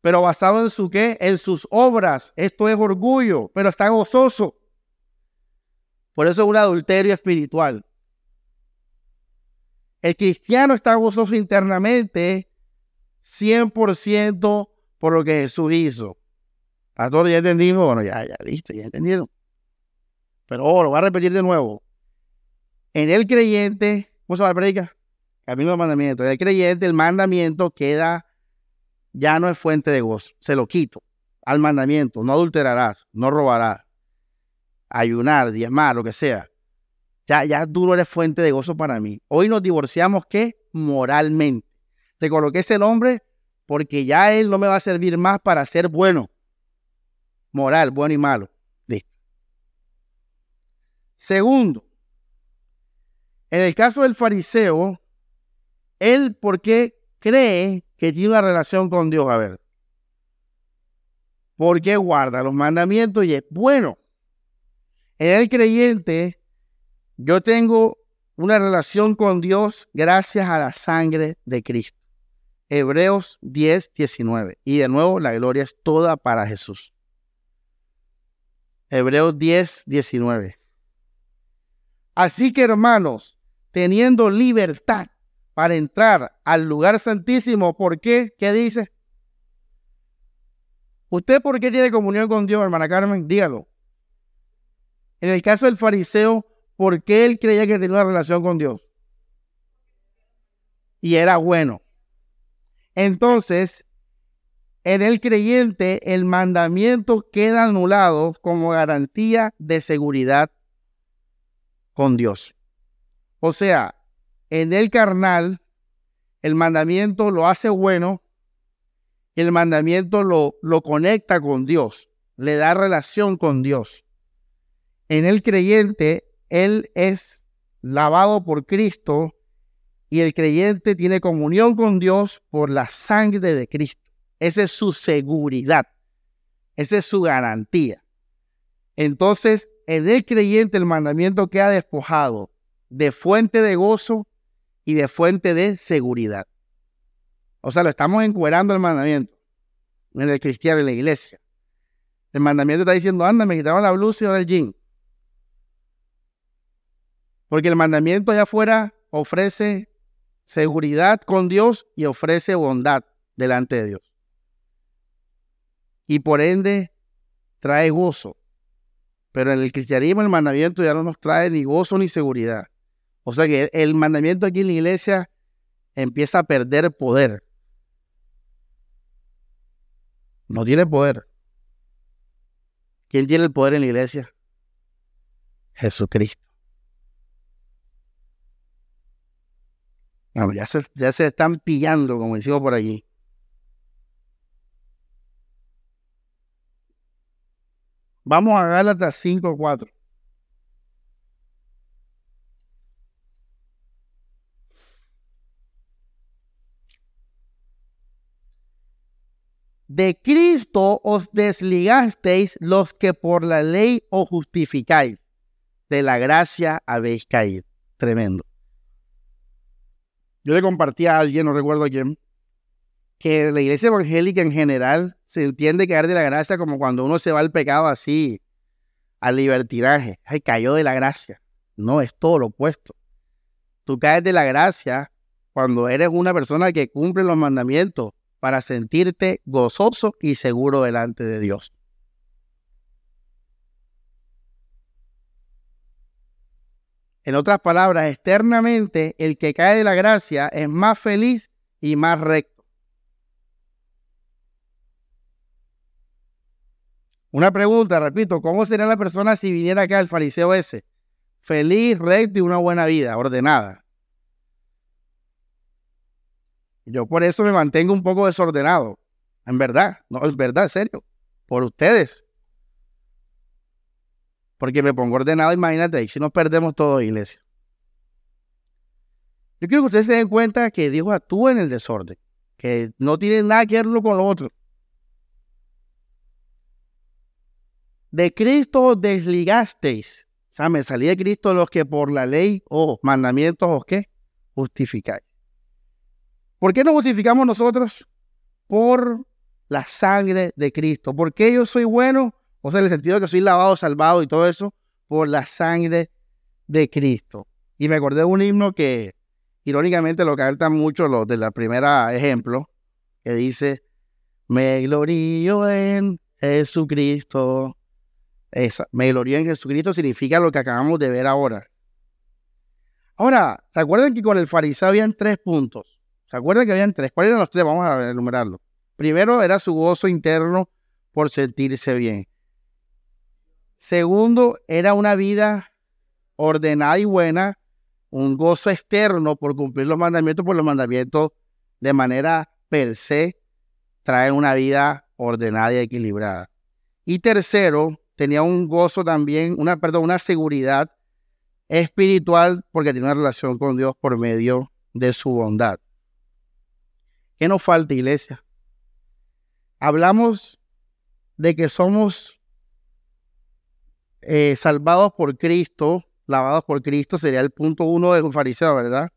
Pero basado en su qué? En sus obras. Esto es orgullo, pero está gozoso. Por eso es un adulterio espiritual. El cristiano está gozoso internamente 100% por lo que Jesús hizo. Pastor, ya entendimos. Bueno, ya, ya, listo, ya entendieron. Pero oh, lo voy a repetir de nuevo. En el creyente, ¿cómo se va a predicar? Camino mandamiento. En el creyente, el mandamiento queda, ya no es fuente de gozo. Se lo quito al mandamiento. No adulterarás, no robarás, ayunar, diezmar, lo que sea. Ya, ya tú no eres fuente de gozo para mí. Hoy nos divorciamos, ¿qué? Moralmente. Te coloqué ese nombre porque ya él no me va a servir más para ser bueno. Moral, bueno y malo. Listo. Segundo, en el caso del fariseo, él, ¿por qué cree que tiene una relación con Dios? A ver. Porque guarda los mandamientos y es bueno. En el creyente, yo tengo una relación con Dios gracias a la sangre de Cristo. Hebreos 10, 19. Y de nuevo, la gloria es toda para Jesús. Hebreos 10, 19. Así que hermanos, teniendo libertad para entrar al lugar santísimo, ¿por qué? ¿Qué dice? ¿Usted por qué tiene comunión con Dios, hermana Carmen? Dígalo. En el caso del fariseo, ¿por qué él creía que tenía una relación con Dios? Y era bueno. Entonces, en el creyente, el mandamiento queda anulado como garantía de seguridad con Dios. O sea, en el carnal, el mandamiento lo hace bueno, el mandamiento lo, lo conecta con Dios, le da relación con Dios. En el creyente, él es lavado por Cristo y el creyente tiene comunión con Dios por la sangre de Cristo. Esa es su seguridad, esa es su garantía. Entonces, en el creyente el mandamiento queda despojado de fuente de gozo y de fuente de seguridad. O sea, lo estamos encuerando el mandamiento en el cristiano, en la iglesia. El mandamiento está diciendo, anda, me quitaron la blusa y ahora el jean. Porque el mandamiento allá afuera ofrece seguridad con Dios y ofrece bondad delante de Dios. Y por ende trae gozo. Pero en el cristianismo el mandamiento ya no nos trae ni gozo ni seguridad. O sea que el mandamiento aquí en la iglesia empieza a perder poder. No tiene poder. ¿Quién tiene el poder en la iglesia? Jesucristo. Ya, se, ya se están pillando, como decimos por aquí. Vamos a Gálatas 5.4. De Cristo os desligasteis los que por la ley os justificáis. De la gracia habéis caído. Tremendo. Yo le compartí a alguien, no recuerdo a quién, que la iglesia evangélica en general se entiende caer de la gracia como cuando uno se va al pecado así, al libertinaje. Ay, cayó de la gracia. No, es todo lo opuesto. Tú caes de la gracia cuando eres una persona que cumple los mandamientos para sentirte gozoso y seguro delante de Dios. En otras palabras, externamente, el que cae de la gracia es más feliz y más recto. Una pregunta, repito, ¿cómo sería la persona si viniera acá el fariseo ese? Feliz, recto y una buena vida, ordenada. Yo por eso me mantengo un poco desordenado. En verdad, no, es verdad, en serio. Por ustedes porque me pongo ordenado, imagínate, y si nos perdemos todo, iglesia. Yo quiero que ustedes se den cuenta que Dios actúa en el desorden, que no tiene nada que ver uno con lo otro. De Cristo desligasteis. O sea, me salí de Cristo los que por la ley o mandamientos o qué justificáis. ¿Por qué nos justificamos nosotros? Por la sangre de Cristo. ¿Por qué yo soy bueno? O sea, en el sentido de que soy lavado, salvado y todo eso por la sangre de Cristo. Y me acordé de un himno que irónicamente lo cantan mucho los de la primera ejemplo, que dice, me glorío en Jesucristo. Esa, me glorío en Jesucristo significa lo que acabamos de ver ahora. Ahora, ¿se acuerdan que con el fariseo habían tres puntos? ¿Se acuerdan que habían tres? ¿Cuáles eran los tres? Vamos a enumerarlo. Primero era su gozo interno por sentirse bien. Segundo, era una vida ordenada y buena, un gozo externo por cumplir los mandamientos, por los mandamientos de manera per se traen una vida ordenada y equilibrada. Y tercero, tenía un gozo también, una, perdón, una seguridad espiritual porque tiene una relación con Dios por medio de su bondad. ¿Qué nos falta, iglesia? Hablamos de que somos eh, salvados por Cristo, lavados por Cristo, sería el punto uno del fariseo, ¿verdad?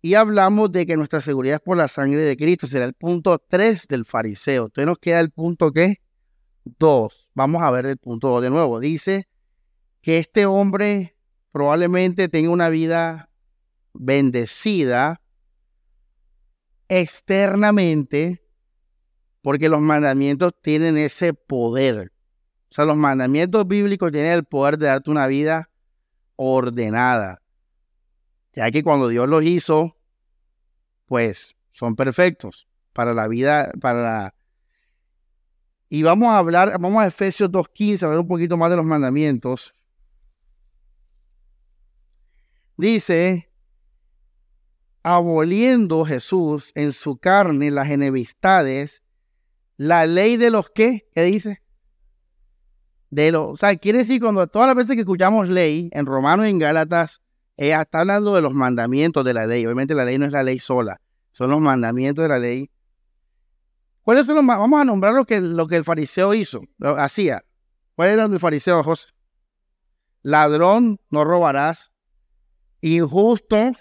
Y hablamos de que nuestra seguridad es por la sangre de Cristo, será el punto tres del fariseo. Entonces nos queda el punto ¿qué? Dos. Vamos a ver el punto dos de nuevo. Dice que este hombre probablemente tenga una vida bendecida externamente porque los mandamientos tienen ese poder. O sea, los mandamientos bíblicos tienen el poder de darte una vida ordenada. Ya que cuando Dios los hizo, pues son perfectos para la vida, para la... Y vamos a hablar, vamos a Efesios 2.15, a hablar un poquito más de los mandamientos. Dice, aboliendo Jesús en su carne las enemistades, la ley de los qué, ¿qué dice? De los, o sea, quiere decir cuando todas las veces que escuchamos ley en Romanos y en Gálatas, ella está hablando de los mandamientos de la ley. Obviamente la ley no es la ley sola, son los mandamientos de la ley. ¿Cuáles son los Vamos a nombrar lo que, lo que el fariseo hizo, hacía. ¿Cuál era el fariseo, José? Ladrón, no robarás injusto,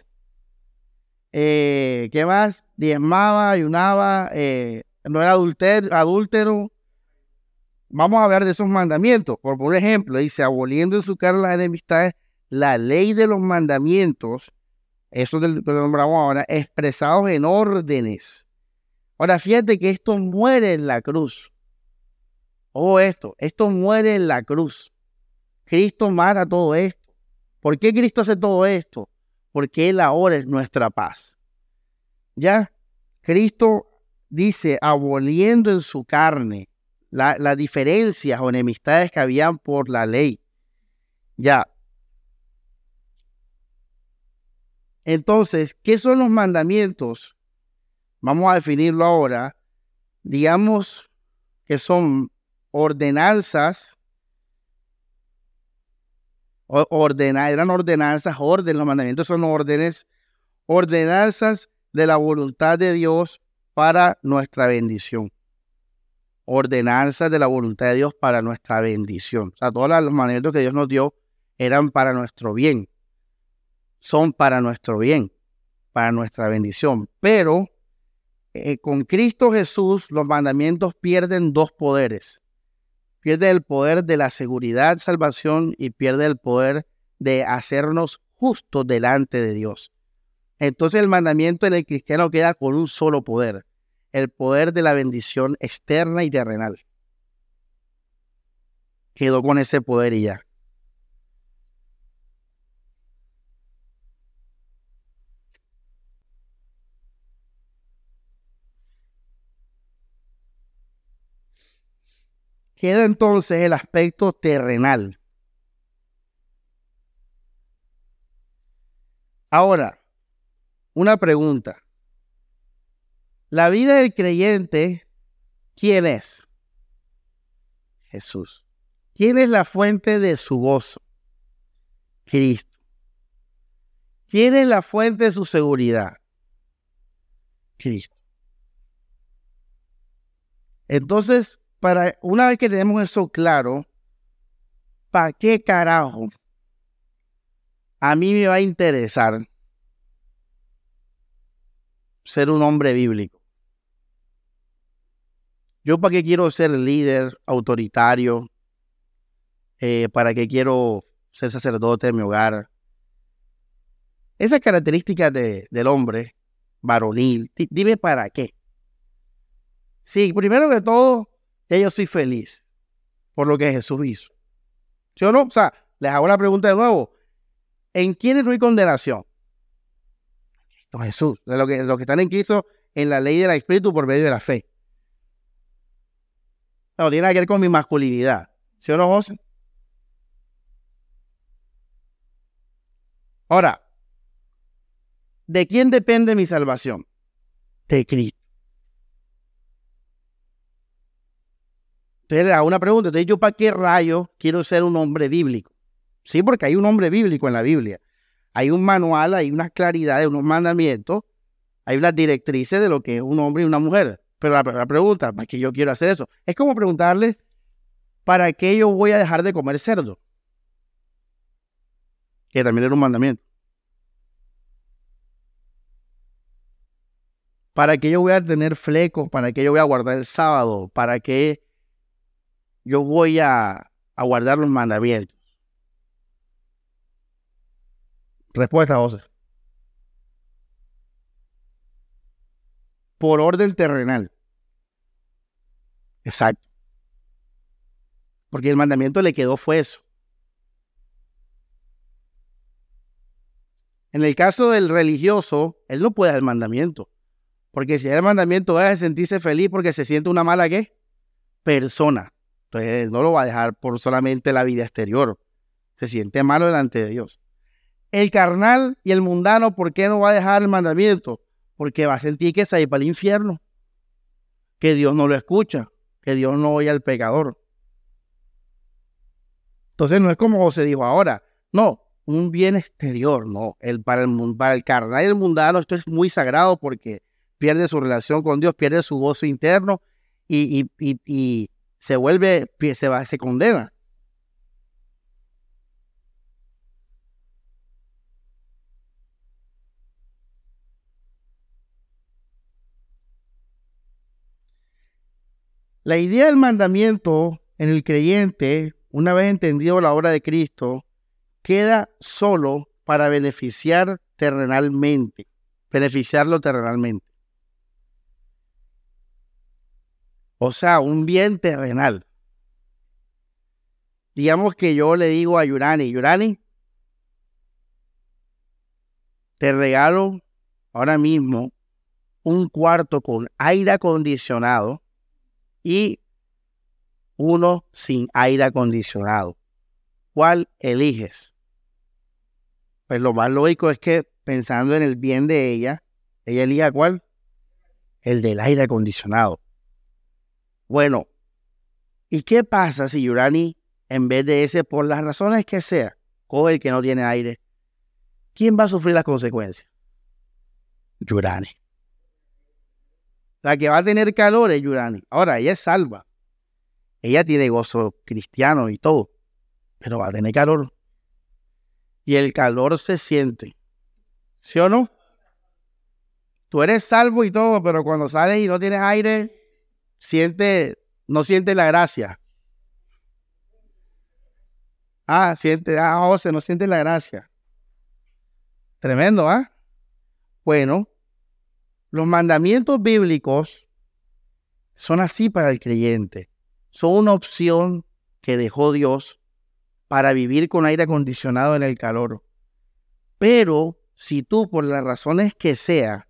eh, ¿qué más? Diezmaba, ayunaba, eh, no era adúltero. Vamos a hablar de esos mandamientos. Por, por ejemplo, dice, aboliendo en su cara las enemistades, la ley de los mandamientos, eso que lo nombramos ahora, expresados en órdenes. Ahora, fíjate que esto muere en la cruz. Oh, esto, esto muere en la cruz. Cristo mata todo esto. ¿Por qué Cristo hace todo esto? Porque Él ahora es nuestra paz. Ya, Cristo dice, aboliendo en su carne las diferencias o enemistades que habían por la ley. Ya. Entonces, ¿qué son los mandamientos? Vamos a definirlo ahora. Digamos que son ordenanzas ordena, eran ordenanzas, órdenes, los mandamientos son órdenes, ordenanzas de la voluntad de Dios para nuestra bendición. Ordenanzas de la voluntad de Dios para nuestra bendición. O sea, todos los mandamientos que Dios nos dio eran para nuestro bien. Son para nuestro bien, para nuestra bendición. Pero eh, con Cristo Jesús los mandamientos pierden dos poderes pierde el poder de la seguridad, salvación y pierde el poder de hacernos justos delante de Dios. Entonces el mandamiento en el cristiano queda con un solo poder, el poder de la bendición externa y terrenal. Quedó con ese poder y ya. Queda entonces el aspecto terrenal. Ahora, una pregunta. La vida del creyente, ¿quién es? Jesús. ¿Quién es la fuente de su gozo? Cristo. ¿Quién es la fuente de su seguridad? Cristo. Entonces, para una vez que tenemos eso claro, ¿para qué carajo a mí me va a interesar ser un hombre bíblico? Yo para qué quiero ser líder autoritario, eh, para qué quiero ser sacerdote de mi hogar. Esas características del hombre varonil, dime para qué. Sí, primero que todo, yo soy feliz por lo que Jesús hizo. ¿Sí o no? O sea, les hago la pregunta de nuevo. ¿En quién no hay condenación? Cristo Jesús. De lo que, los que están en Cristo en la ley del Espíritu por medio de la fe. No, tiene que ver con mi masculinidad. ¿Sí o no, José? Ahora, ¿de quién depende mi salvación? De Cristo. Entonces le hago una pregunta. Entonces, ¿yo para qué rayo quiero ser un hombre bíblico? Sí, porque hay un hombre bíblico en la Biblia. Hay un manual, hay unas claridades, unos mandamientos, hay unas directrices de lo que es un hombre y una mujer. Pero la, la pregunta, ¿para qué yo quiero hacer eso? Es como preguntarle, ¿para qué yo voy a dejar de comer cerdo? Que también era un mandamiento. ¿Para qué yo voy a tener flecos? ¿Para qué yo voy a guardar el sábado? ¿Para qué yo voy a, guardar los mandamientos? Respuesta, José. Por orden terrenal. Exacto. Porque el mandamiento le quedó fue eso. En el caso del religioso, él no puede dar el mandamiento. Porque si el mandamiento es sentirse feliz porque se siente una mala ¿qué? persona. Entonces no lo va a dejar por solamente la vida exterior. Se siente malo delante de Dios. El carnal y el mundano, ¿por qué no va a dejar el mandamiento? Porque va a sentir que se va para el infierno. Que Dios no lo escucha. Que Dios no oye al pecador. Entonces no es como se dijo ahora. No, un bien exterior, no. El, para, el, para el carnal y el mundano esto es muy sagrado porque pierde su relación con Dios, pierde su gozo interno y, y se vuelve, se, va, se condena. La idea del mandamiento en el creyente, una vez entendido la obra de Cristo, queda solo para beneficiar terrenalmente, beneficiarlo terrenalmente. O sea, un bien terrenal. Digamos que yo le digo a Yurani, Yurani, te regalo ahora mismo un cuarto con aire acondicionado y uno sin aire acondicionado. ¿Cuál eliges? Pues lo más lógico es que pensando en el bien de ella, ella elija cuál? El del aire acondicionado. Bueno, ¿y qué pasa si Yurani, en vez de ese, por las razones que sea, coge el que no tiene aire? ¿Quién va a sufrir las consecuencias? Yurani. La que va a tener calor es Yurani. Ahora, ella es salva. Ella tiene gozo cristiano y todo, pero va a tener calor. Y el calor se siente. ¿Sí o no? Tú eres salvo y todo, pero cuando sales y no tienes aire, siente, no siente la gracia. Ah, siente, ah, José, no siente la gracia. Tremendo, ¿ah? Bueno, los mandamientos bíblicos son así para el creyente. Son una opción que dejó Dios para vivir con aire acondicionado en el calor. Pero si tú, por las razones que sea,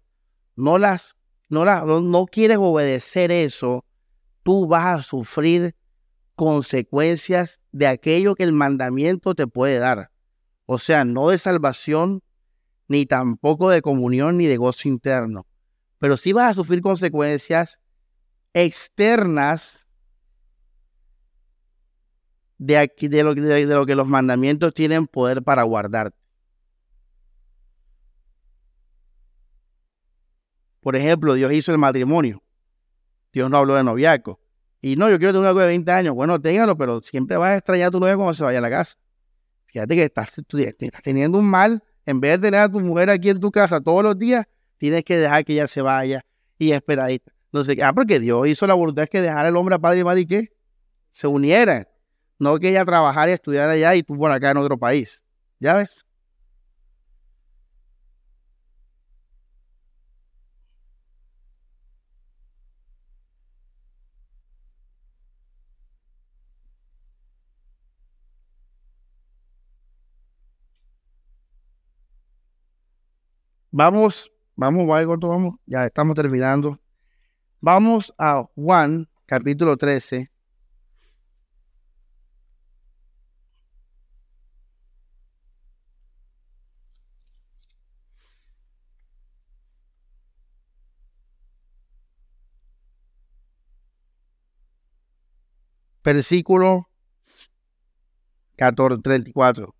no las no, no, quieres obedecer eso, tú vas a sufrir consecuencias de aquello que el mandamiento te puede dar. O sea, no de salvación, ni tampoco de comunión, ni de gozo interno. Pero sí vas a sufrir consecuencias externas de, aquí, de, lo, de lo que los mandamientos tienen poder para guardarte. Por ejemplo, Dios hizo el matrimonio. Dios no habló de noviazgo. Y no, yo quiero tener un algo de 20 años. Bueno, téngalo, pero siempre vas a extrañar a tu novia cuando se vaya a la casa. Fíjate que estás teniendo un mal. En vez de tener a tu mujer aquí en tu casa todos los días, Tienes que dejar que ella se vaya y esperadita. No sé, qué, ah, porque Dios hizo la voluntad que dejara el hombre a padre y madre y que se unieran. No que ella trabajara y estudiara allá y tú por acá en otro país. ¿Ya ves? Vamos vamos, vamos, ya estamos terminando. Vamos a Juan, capítulo 13. Versículo 14, 34.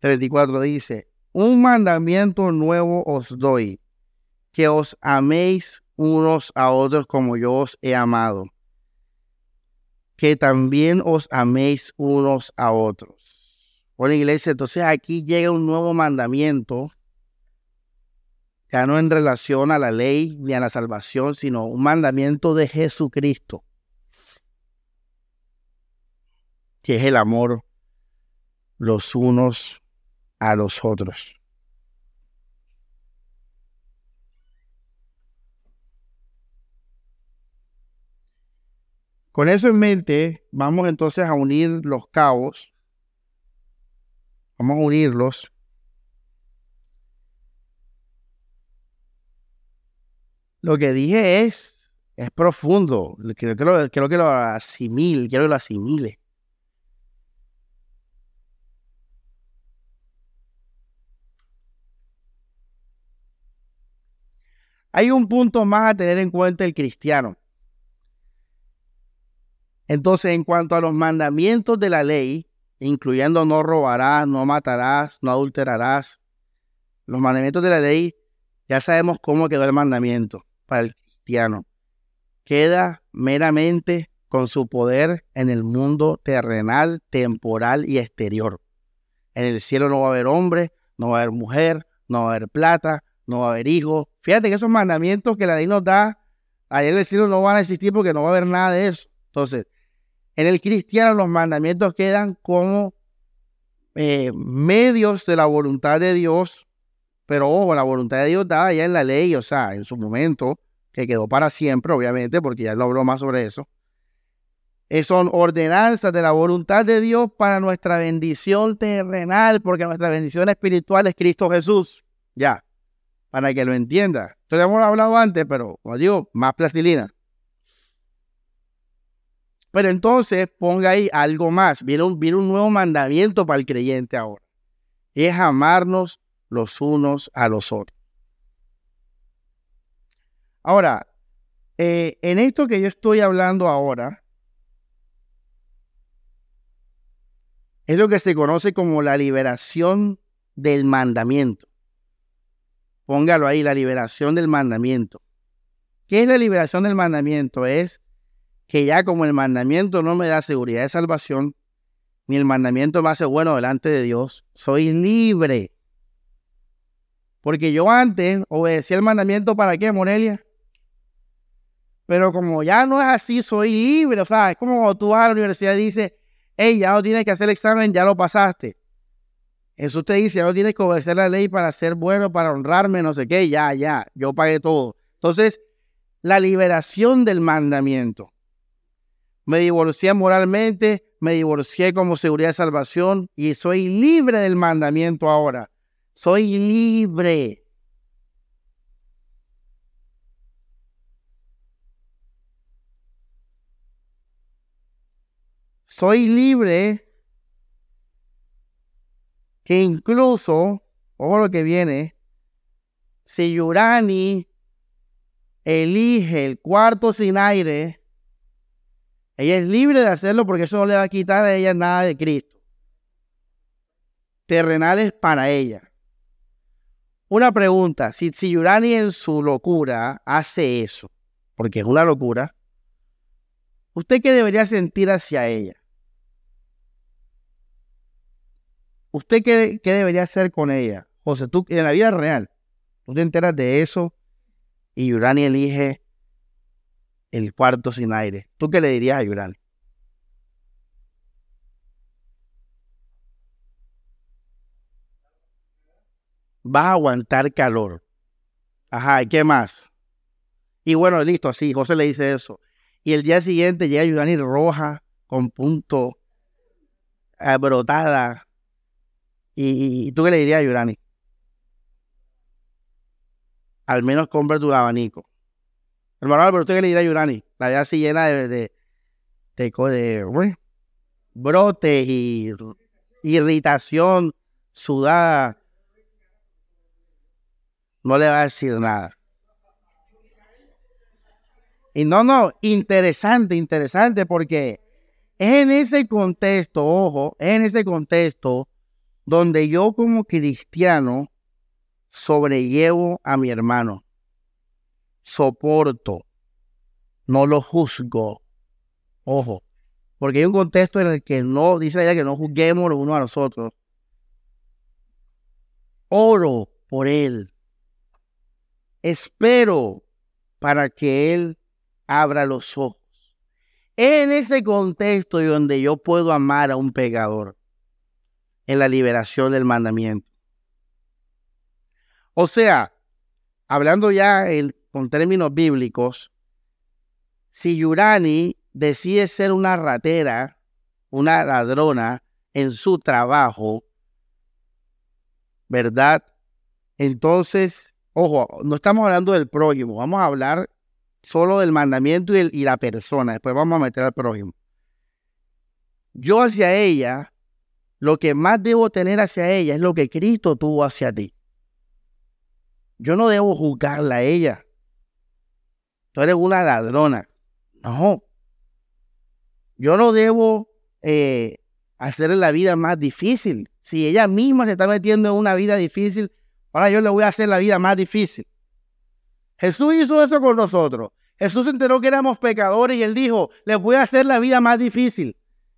34 dice, un mandamiento nuevo os doy, que os améis unos a otros como yo os he amado, que también os améis unos a otros. Bueno, iglesia, entonces aquí llega un nuevo mandamiento, ya no en relación a la ley ni a la salvación, sino un mandamiento de Jesucristo, que es el amor los unos a los otros. Con eso en mente, vamos entonces a unir los cabos. Vamos a unirlos. Lo que dije es, es profundo. Quiero que lo, quiero que lo asimile, quiero que lo asimile. Hay un punto más a tener en cuenta el cristiano. Entonces, en cuanto a los mandamientos de la ley, incluyendo no robarás, no matarás, no adulterarás, los mandamientos de la ley, ya sabemos cómo quedó el mandamiento para el cristiano. Queda meramente con su poder en el mundo terrenal, temporal y exterior. En el cielo no va a haber hombre, no va a haber mujer, no va a haber plata, no va a haber hijo. Fíjate que esos mandamientos que la ley nos da, en el cielo no van a existir porque no va a haber nada de eso. Entonces, en el cristiano los mandamientos quedan como eh, medios de la voluntad de Dios, pero ojo, la voluntad de Dios dada ya en la ley, o sea, en su momento, que quedó para siempre, obviamente, porque ya no habló más sobre eso. Eh, son ordenanzas de la voluntad de Dios para nuestra bendición terrenal, porque nuestra bendición espiritual es Cristo Jesús. Ya, para que lo entienda. Esto lo hemos hablado antes, pero como digo, más plastilina. Pero entonces ponga ahí algo más. Viene un, un nuevo mandamiento para el creyente ahora. Es amarnos los unos a los otros. Ahora, eh, en esto que yo estoy hablando ahora, es lo que se conoce como la liberación del mandamiento. Póngalo ahí, la liberación del mandamiento. ¿Qué es la liberación del mandamiento? Es que ya como el mandamiento no me da seguridad de salvación, ni el mandamiento me hace bueno delante de Dios, soy libre. Porque yo antes obedecía el mandamiento para qué, Morelia. Pero como ya no es así, soy libre. O sea, es como cuando tú vas a la universidad y dices, hey, ya no tienes que hacer el examen, ya lo pasaste. Eso te dice, ya no tienes que obedecer la ley para ser bueno, para honrarme, no sé qué, ya, ya, yo pagué todo. Entonces, la liberación del mandamiento me divorcié moralmente, me divorcié como seguridad de salvación y soy libre del mandamiento ahora. Soy libre. Soy libre que incluso, ojo lo que viene, si Yurani elige el cuarto sin aire, ella es libre de hacerlo porque eso no le va a quitar a ella nada de Cristo. Terrenales para ella. Una pregunta, si, si Yurani en su locura hace eso, porque es una locura, ¿usted qué debería sentir hacia ella? ¿Usted qué, qué debería hacer con ella? José, tú en la vida real, tú te enteras de eso y Yurani elige el cuarto sin aire. ¿Tú qué le dirías a Yurani? Vas a aguantar calor. Ajá, ¿y qué más? Y bueno, listo, sí, José le dice eso. Y el día siguiente llega Yurani roja, con punto, eh, ¿Y, tú qué le dirías a Yurani? al menos cómprate un abanico. Hermano pero ¿usted qué le dirá a Yurani? La vida así llena de, de, de, brotes y irritación, sudada. No le va a decir nada. Y no, no, interesante, interesante, porque es en ese contexto, ojo, es en ese contexto donde yo como cristiano sobrellevo a mi hermano, soporto, no lo juzgo, ojo, porque hay un contexto en el que no, dice ella que no juzguemos los unos a los otros. Oro por él. Espero para que él abra los ojos. En ese contexto donde yo puedo amar a un pecador, en la liberación del mandamiento. O sea, hablando ya con términos bíblicos, si Yurani decide ser una ratera, una ladrona en su trabajo, ¿verdad? Entonces, ojo, no estamos hablando del prójimo, vamos a hablar solo del mandamiento y, y la persona, después vamos a meter al prójimo. Yo hacia ella, lo que más debo tener hacia ella es lo que Cristo tuvo hacia ti. Yo no debo juzgarla a ella. Tú eres una ladrona. No. Yo no debo eh, hacerle la vida más difícil. Si ella misma se está metiendo en una vida difícil, ahora yo le voy a hacer la vida más difícil. Jesús hizo eso con nosotros. Jesús se enteró que éramos pecadores y él dijo, les voy a hacer la vida más difícil.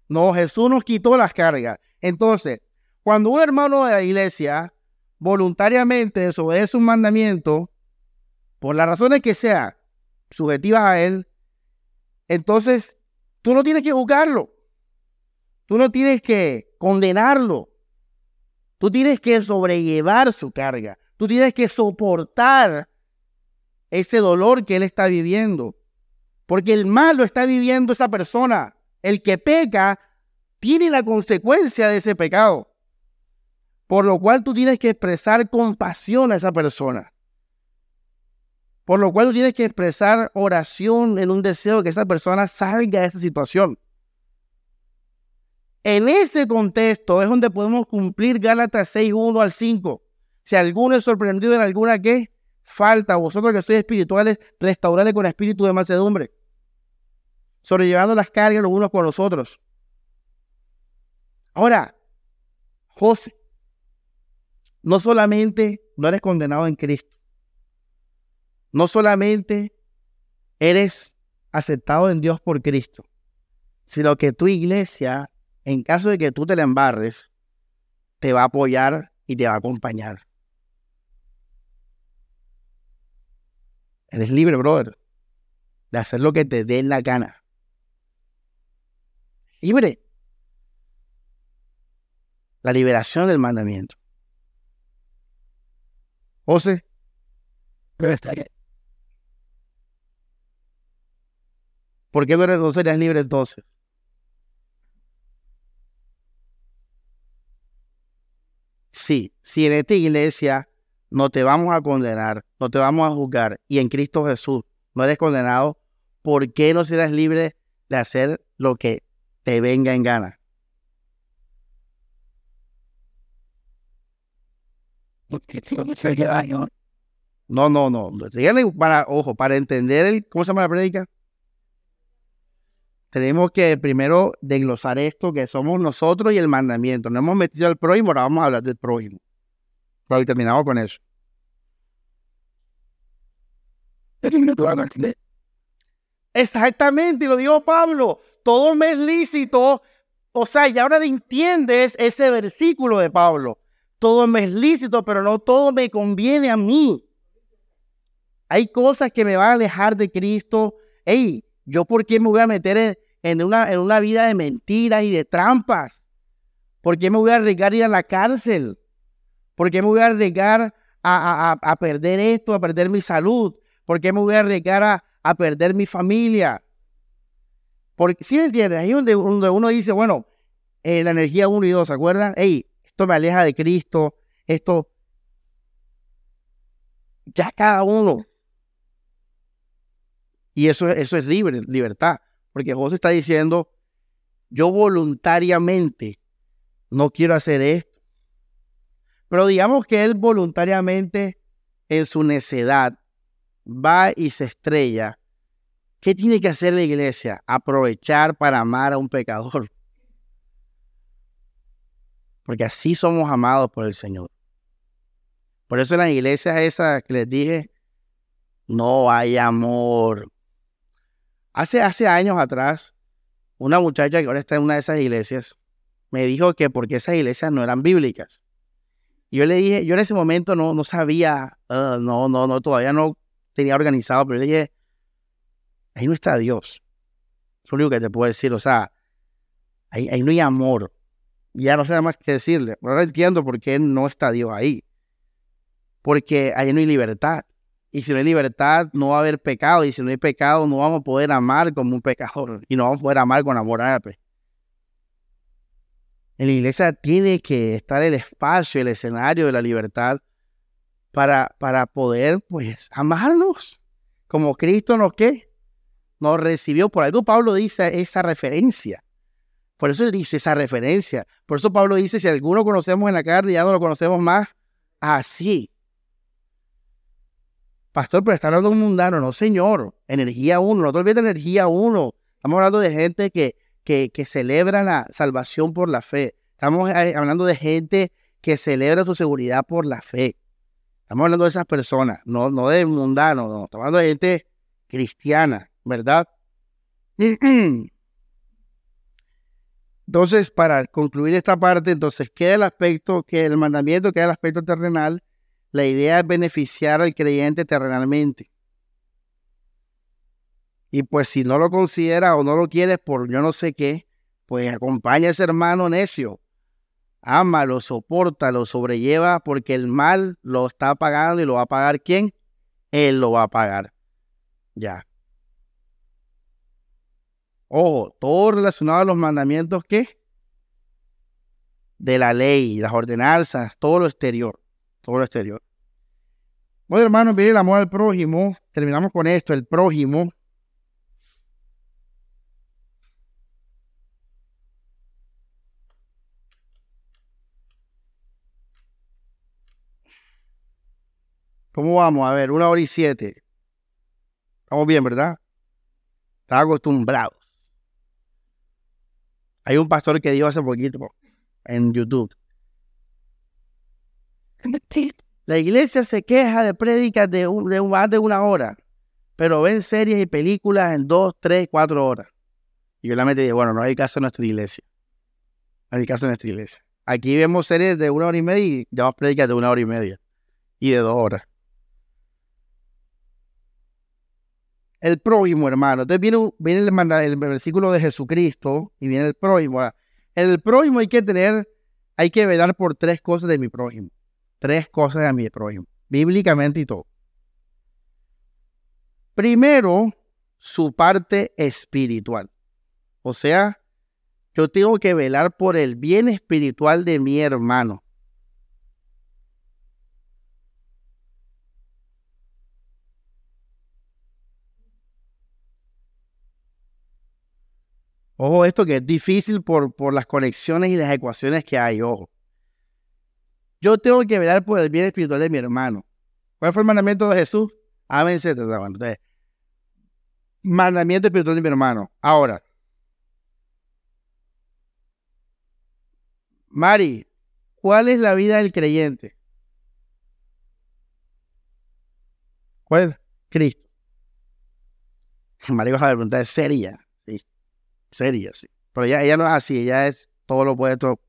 No, Jesús nos quitó las cargas. Entonces, cuando un hermano de la iglesia voluntariamente desobedece un mandamiento, por las razones que sea subjetivas a él, entonces tú no tienes que juzgarlo. Tú no tienes que condenarlo. Tú tienes que sobrellevar su carga. Tú tienes que soportar ese dolor que él está viviendo. Porque el mal lo está viviendo esa persona. El que peca tiene la consecuencia de ese pecado. Por lo cual tú tienes que expresar compasión a esa persona. Por lo cual tú tienes que expresar oración en un deseo de que esa persona salga de esa situación. En ese contexto es donde podemos cumplir Gálatas 6, 1 al 5. Si alguno es sorprendido en alguna que falta, vosotros que sois espirituales, restaurarle con espíritu de mansedumbre, sobrellevando las cargas los unos con los otros. Ahora, José, no solamente no eres condenado en Cristo, no solamente eres aceptado en Dios por Cristo, sino que tu iglesia, en caso de que tú te la embarres, te va a apoyar y te va a acompañar. Eres libre, brother, de hacer lo que te dé la gana. Libre. La liberación del mandamiento. José. ¿Por qué no, eres, no serías libre entonces? Sí, si en esta iglesia no te vamos a condenar, no te vamos a juzgar y en Cristo Jesús no eres condenado, ¿por qué no serás libre de hacer lo que te venga en gana? No, no, no. Para, ojo, para entender el, ¿cómo se llama la prédica? Tenemos que primero desglosar esto, que somos nosotros y el mandamiento. No hemos metido al prójimo, ahora vamos a hablar del prójimo. Pero terminamos con eso. Exactamente, lo dijo Pablo. Todo me es lícito. O sea, y ahora entiendes ese versículo de Pablo todo me es lícito, pero no todo me conviene a mí. Hay cosas que me van a alejar de Cristo. Hey, ¿yo por qué me voy a meter en, una, vida de mentiras y de trampas? ¿Por qué me voy a arriesgar a ir a la cárcel? ¿Por qué me voy a arriesgar a, perder esto, a perder mi salud? ¿Por qué me voy a arriesgar a, perder mi familia? Porque, ¿sí me entiendes? Ahí donde, donde uno dice, bueno, eh, la energía 1 y 2, ¿se acuerdan? Hey, esto me aleja de Cristo, esto... Ya cada uno. Y eso, eso es libre, libertad. Porque José está diciendo, yo voluntariamente no quiero hacer esto. Pero digamos que él voluntariamente en su necedad va y se estrella. ¿Qué tiene que hacer la iglesia? Aprovechar para amar a un pecador. Porque así somos amados por el Señor. Por eso en la iglesia esa que les dije, no hay amor. Hace, hace años atrás, una muchacha que ahora está en una de esas iglesias me dijo que porque esas iglesias no eran bíblicas. Yo le dije, yo en ese momento no, no sabía, ah, no, no, no, todavía no tenía organizado, pero le dije, ahí no está Dios. Es lo único que te puedo decir, o sea, ahí, ahí no hay amor. Ya no sé nada más que decirle. Ahora entiendo por qué no está Dios ahí. Porque ahí no hay libertad. Y si no hay libertad, no va a haber pecado. Y si no hay pecado, no vamos a poder amar como un pecador. Y no vamos a poder amar con amor ágape. En la iglesia tiene que estar el espacio, el escenario de la libertad para, para poder, pues, amarnos. Como Cristo nos, ¿qué? Nos recibió. Por algo Pablo dice esa referencia. Por eso dice esa referencia. Por eso Pablo dice, si alguno conocemos en la carne, ya no lo conocemos más así. Pastor, pero está hablando de un mundano. No, señor. Energía uno. No te olvides de energía uno. Estamos hablando de gente que, que, que celebra la salvación por la fe. Estamos eh, hablando de gente que celebra su seguridad por la fe. Estamos hablando de esas personas, no, no de mundano, no. Estamos hablando de gente cristiana, ¿verdad? Entonces, para concluir esta parte, entonces queda el aspecto, que el mandamiento queda el aspecto terrenal. La idea es beneficiar al creyente terrenalmente. Y pues si no lo considera o no lo quieres por yo no sé qué, pues acompaña a ese hermano necio. Ámalo, lo sobrelleva, porque el mal lo está pagando y lo va a pagar quién? Él lo va a pagar. Ya. Ojo, todo relacionado a los mandamientos que de la ley, las ordenanzas, todo lo exterior, todo lo exterior. Bueno, hermanos, miren el amor al prójimo. Terminamos con esto, el prójimo. ¿Cómo vamos? A ver, una hora y siete. Estamos bien, ¿verdad? Está acostumbrado. Hay un pastor que dijo hace poquito en YouTube. La iglesia se queja de prédicas de, más de una hora, pero ven series y películas en dos, tres, cuatro horas. Y yo la metí dije, bueno, no hay caso en nuestra iglesia. No hay caso en nuestra iglesia. Aquí vemos series de una hora y media y llevamos prédicas de una hora y media y de dos horas. El prójimo, hermano. Entonces viene, viene el, el, versículo de Jesucristo y viene el prójimo. El prójimo hay que tener, hay que velar por tres cosas de mi prójimo. Tres cosas de mi prójimo, bíblicamente y todo. Primero, su parte espiritual. O sea, yo tengo que velar por el bien espiritual de mi hermano. Ojo, esto que es difícil por, por las conexiones y las ecuaciones que hay, ojo. Yo tengo que velar por el bien espiritual de mi hermano. ¿Cuál fue el mandamiento de Jesús? Ámense. Entonces, mandamiento espiritual de mi hermano. Ahora, Mari, ¿cuál es la vida del creyente? ¿Cuál? Cristo. Mari, vas a preguntar, ¿es seria? Seria, sí. Pero ella, ella no es así, ella es todo lo opuesto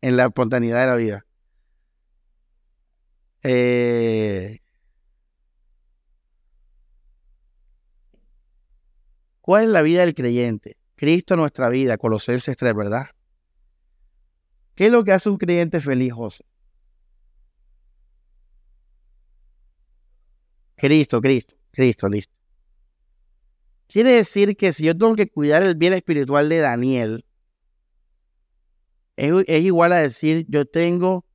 en la espontaneidad de la vida. Eh, ¿Cuál es la vida del creyente? Cristo nuestra vida, Colosenses 3, ¿verdad? ¿Qué es lo que hace un creyente feliz, José? Cristo, Cristo, Cristo, listo. Quiere decir que si yo tengo que cuidar el bien espiritual de Daniel, es, igual a decir, yo tengo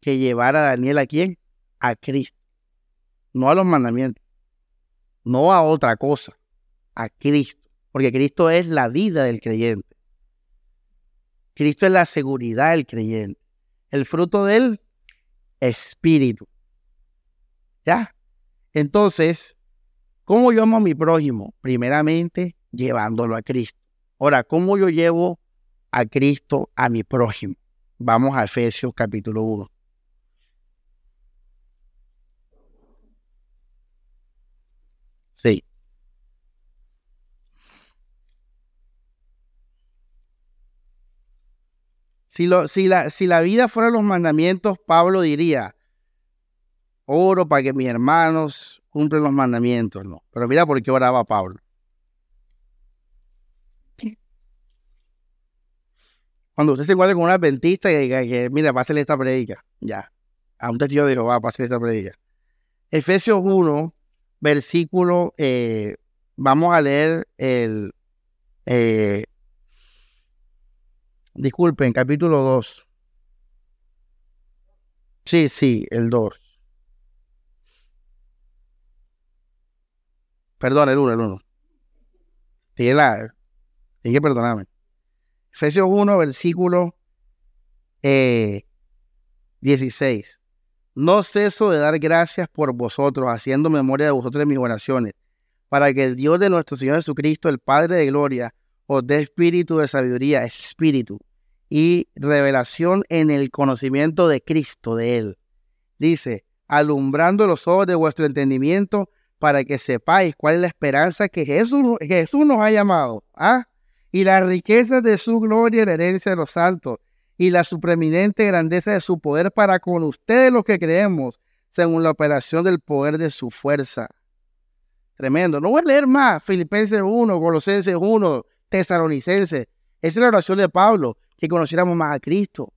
que llevar a Daniel a quién? A Cristo. no a los mandamientos, no a otra cosa, a Cristo, porque Cristo es la vida del creyente. Cristo es la seguridad del creyente, el fruto del espíritu. ¿Ya? Entonces, ¿cómo yo amo a mi prójimo? Primeramente, llevándolo a Cristo. Ahora, ¿cómo yo llevo a Cristo a mi prójimo? Vamos a Efesios capítulo 1. Sí. Si, lo, si, la, si la vida fuera los mandamientos, Pablo diría, oro para que mis hermanos cumplan los mandamientos, no. Pero mira por qué oraba Pablo. Cuando usted se encuentra con un adventista mira, pásale esta predica, ya. A un testigo dijo, va, pásale esta predica. Efesios 1, versículo, eh, vamos a leer el, eh, disculpen, capítulo 2. Sí, sí, el 2. Perdón, el 1, el 1. Tiene, la, tiene que perdonarme. Efesios 1, versículo 16. Eh, no ceso de dar gracias por vosotros, haciendo memoria de vosotros en mis oraciones, para que el Dios de nuestro Señor Jesucristo, el Padre de Gloria, os dé espíritu de sabiduría, espíritu, y revelación en el conocimiento de Cristo, de Él. Dice, alumbrando los ojos de vuestro entendimiento, para que sepáis cuál es la esperanza que Jesús, Jesús nos ha llamado. ¿ah? y las riquezas de su gloria y la herencia de los altos, y la supreminente grandeza de su poder para con ustedes los que creemos, según la operación del poder de su fuerza. Tremendo. No voy a leer más. Filipenses 1, Colosenses 1, Tesalonicenses. Esa es la oración de Pablo, que conociéramos más a Cristo.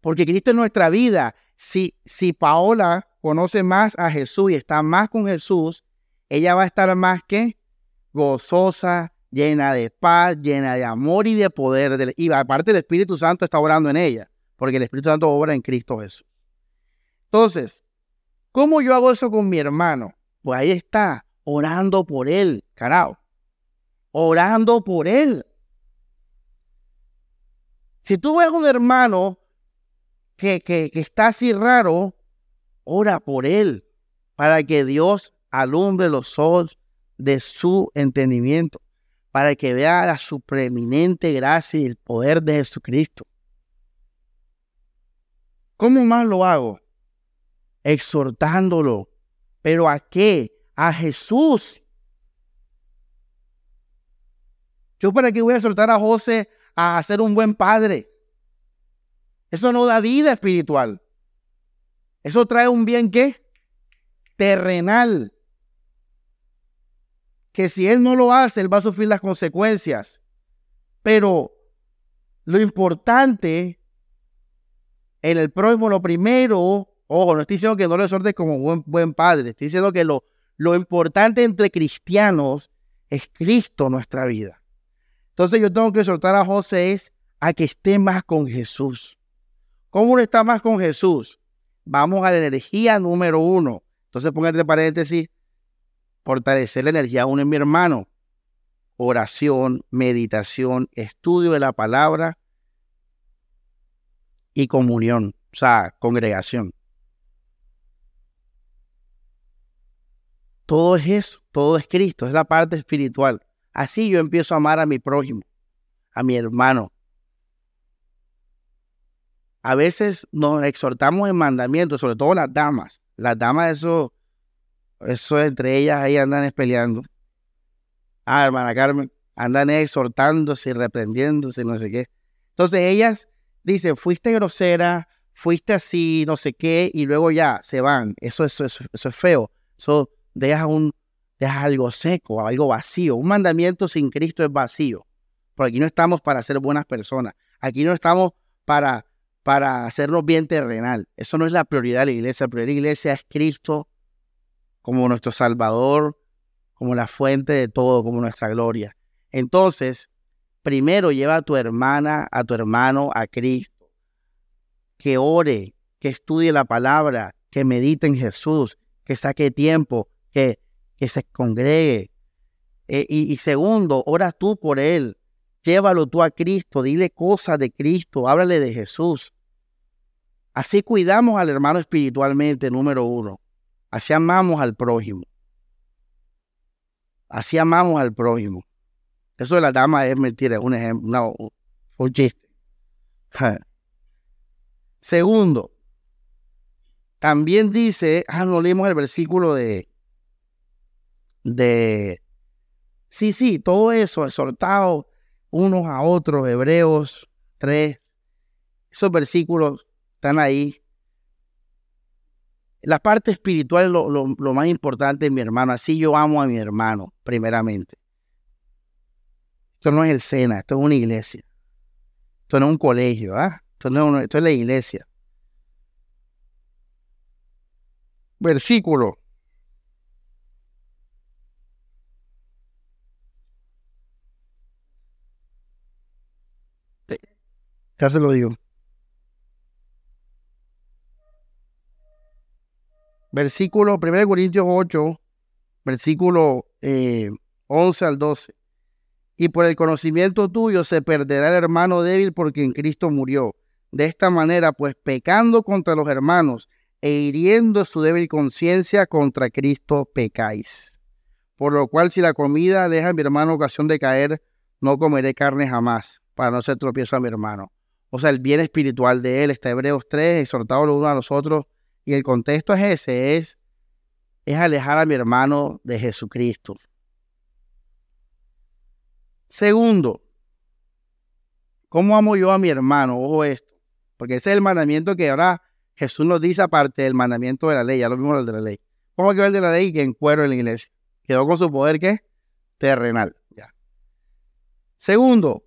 Porque Cristo es nuestra vida. Si, si Paola conoce más a Jesús y está más con Jesús, ella va a estar más que gozosa, llena de paz, llena de amor y de poder. Y aparte el Espíritu Santo está orando en ella, porque el Espíritu Santo obra en Cristo Jesús. Entonces, ¿cómo yo hago eso con mi hermano? Pues ahí está, orando por él, carajo. Orando por él. Si tú ves un hermano que, que, que está así raro, ora por él, para que Dios alumbre los ojos de su entendimiento para que vea la supreminente gracia y el poder de Jesucristo. ¿Cómo más lo hago? Exhortándolo. ¿Pero a qué? A Jesús. ¿Yo para qué voy a exhortar a José a ser un buen padre? Eso no da vida espiritual. Eso trae un bien qué? Terrenal que si él no lo hace, él va a sufrir las consecuencias. Pero lo importante en el prójimo, lo primero, ojo, no estoy diciendo que no lo exhortes como buen, buen padre, estoy diciendo que lo, lo importante entre cristianos es Cristo nuestra vida. Entonces yo tengo que exhortar a José es a que esté más con Jesús. ¿Cómo uno está más con Jesús? Vamos a la energía número uno. Entonces ponga entre paréntesis, fortalecer la energía aún en mi hermano. Oración, meditación, estudio de la palabra y comunión, o sea, congregación. Todo es eso, todo es Cristo, es la parte espiritual. Así yo empiezo a amar a mi prójimo, a mi hermano. A veces nos exhortamos en mandamientos, sobre todo las damas. Las damas, eso eso entre ellas ahí andan peleando. Ah, hermana Carmen, andan exhortándose y reprendiéndose, no sé qué. Entonces ellas dicen, fuiste grosera, fuiste así, no sé qué, y luego ya se van. Eso, eso, eso, es feo. Eso deja, un, deja algo seco, algo vacío. Un mandamiento sin Cristo es vacío. Porque aquí no estamos para ser buenas personas. Aquí no estamos para, para hacernos bien terrenal. Eso no es la prioridad de la iglesia. La prioridad de la iglesia es Cristo como nuestro Salvador, como la fuente de todo, como nuestra gloria. Entonces, primero lleva a tu hermana, a tu hermano, a Cristo, que ore, que estudie la palabra, que medite en Jesús, que saque tiempo, que, que se congregue. Eh, y, y segundo, ora tú por él. Llévalo tú a Cristo, dile cosas de Cristo, háblale de Jesús. Así cuidamos al hermano espiritualmente, número uno. Así amamos al prójimo. Así amamos al prójimo. Eso de la dama es mentira, es un ejemplo, un chiste. Segundo, también dice, ah, no leímos el versículo de, de, sí, sí, todo eso, exhortado unos a otros, Hebreos 3, esos versículos están ahí. La parte espiritual es lo, más importante mi hermano. Así yo amo a mi hermano, primeramente. Esto no es el Sena, esto es una iglesia. Esto no es un colegio, ¿ah? Esto, no es, esto es la iglesia. Versículo. Ya se lo digo. versículo 1 Corintios 8, versículo 11 eh, al 12. Y por el conocimiento tuyo se perderá el hermano débil porque en Cristo murió. De esta manera, pues pecando contra los hermanos e hiriendo su débil conciencia, contra Cristo pecáis. Por lo cual, si la comida deja a mi hermano ocasión de caer, no comeré carne jamás, para no ser tropiezo a mi hermano. O sea, el bien espiritual de él, está Hebreos 3, exhortado los unos a los otros y el contexto es ese, es, es alejar a mi hermano de Jesucristo. Segundo, ¿cómo amo yo a mi hermano? Ojo esto, porque ese es el mandamiento que ahora Jesús nos dice aparte del mandamiento de la ley, ya lo vimos el de la ley. ¿Cómo que el de la ley que encuero en la iglesia? Quedó con su poder ¿qué? terrenal. Ya. Segundo,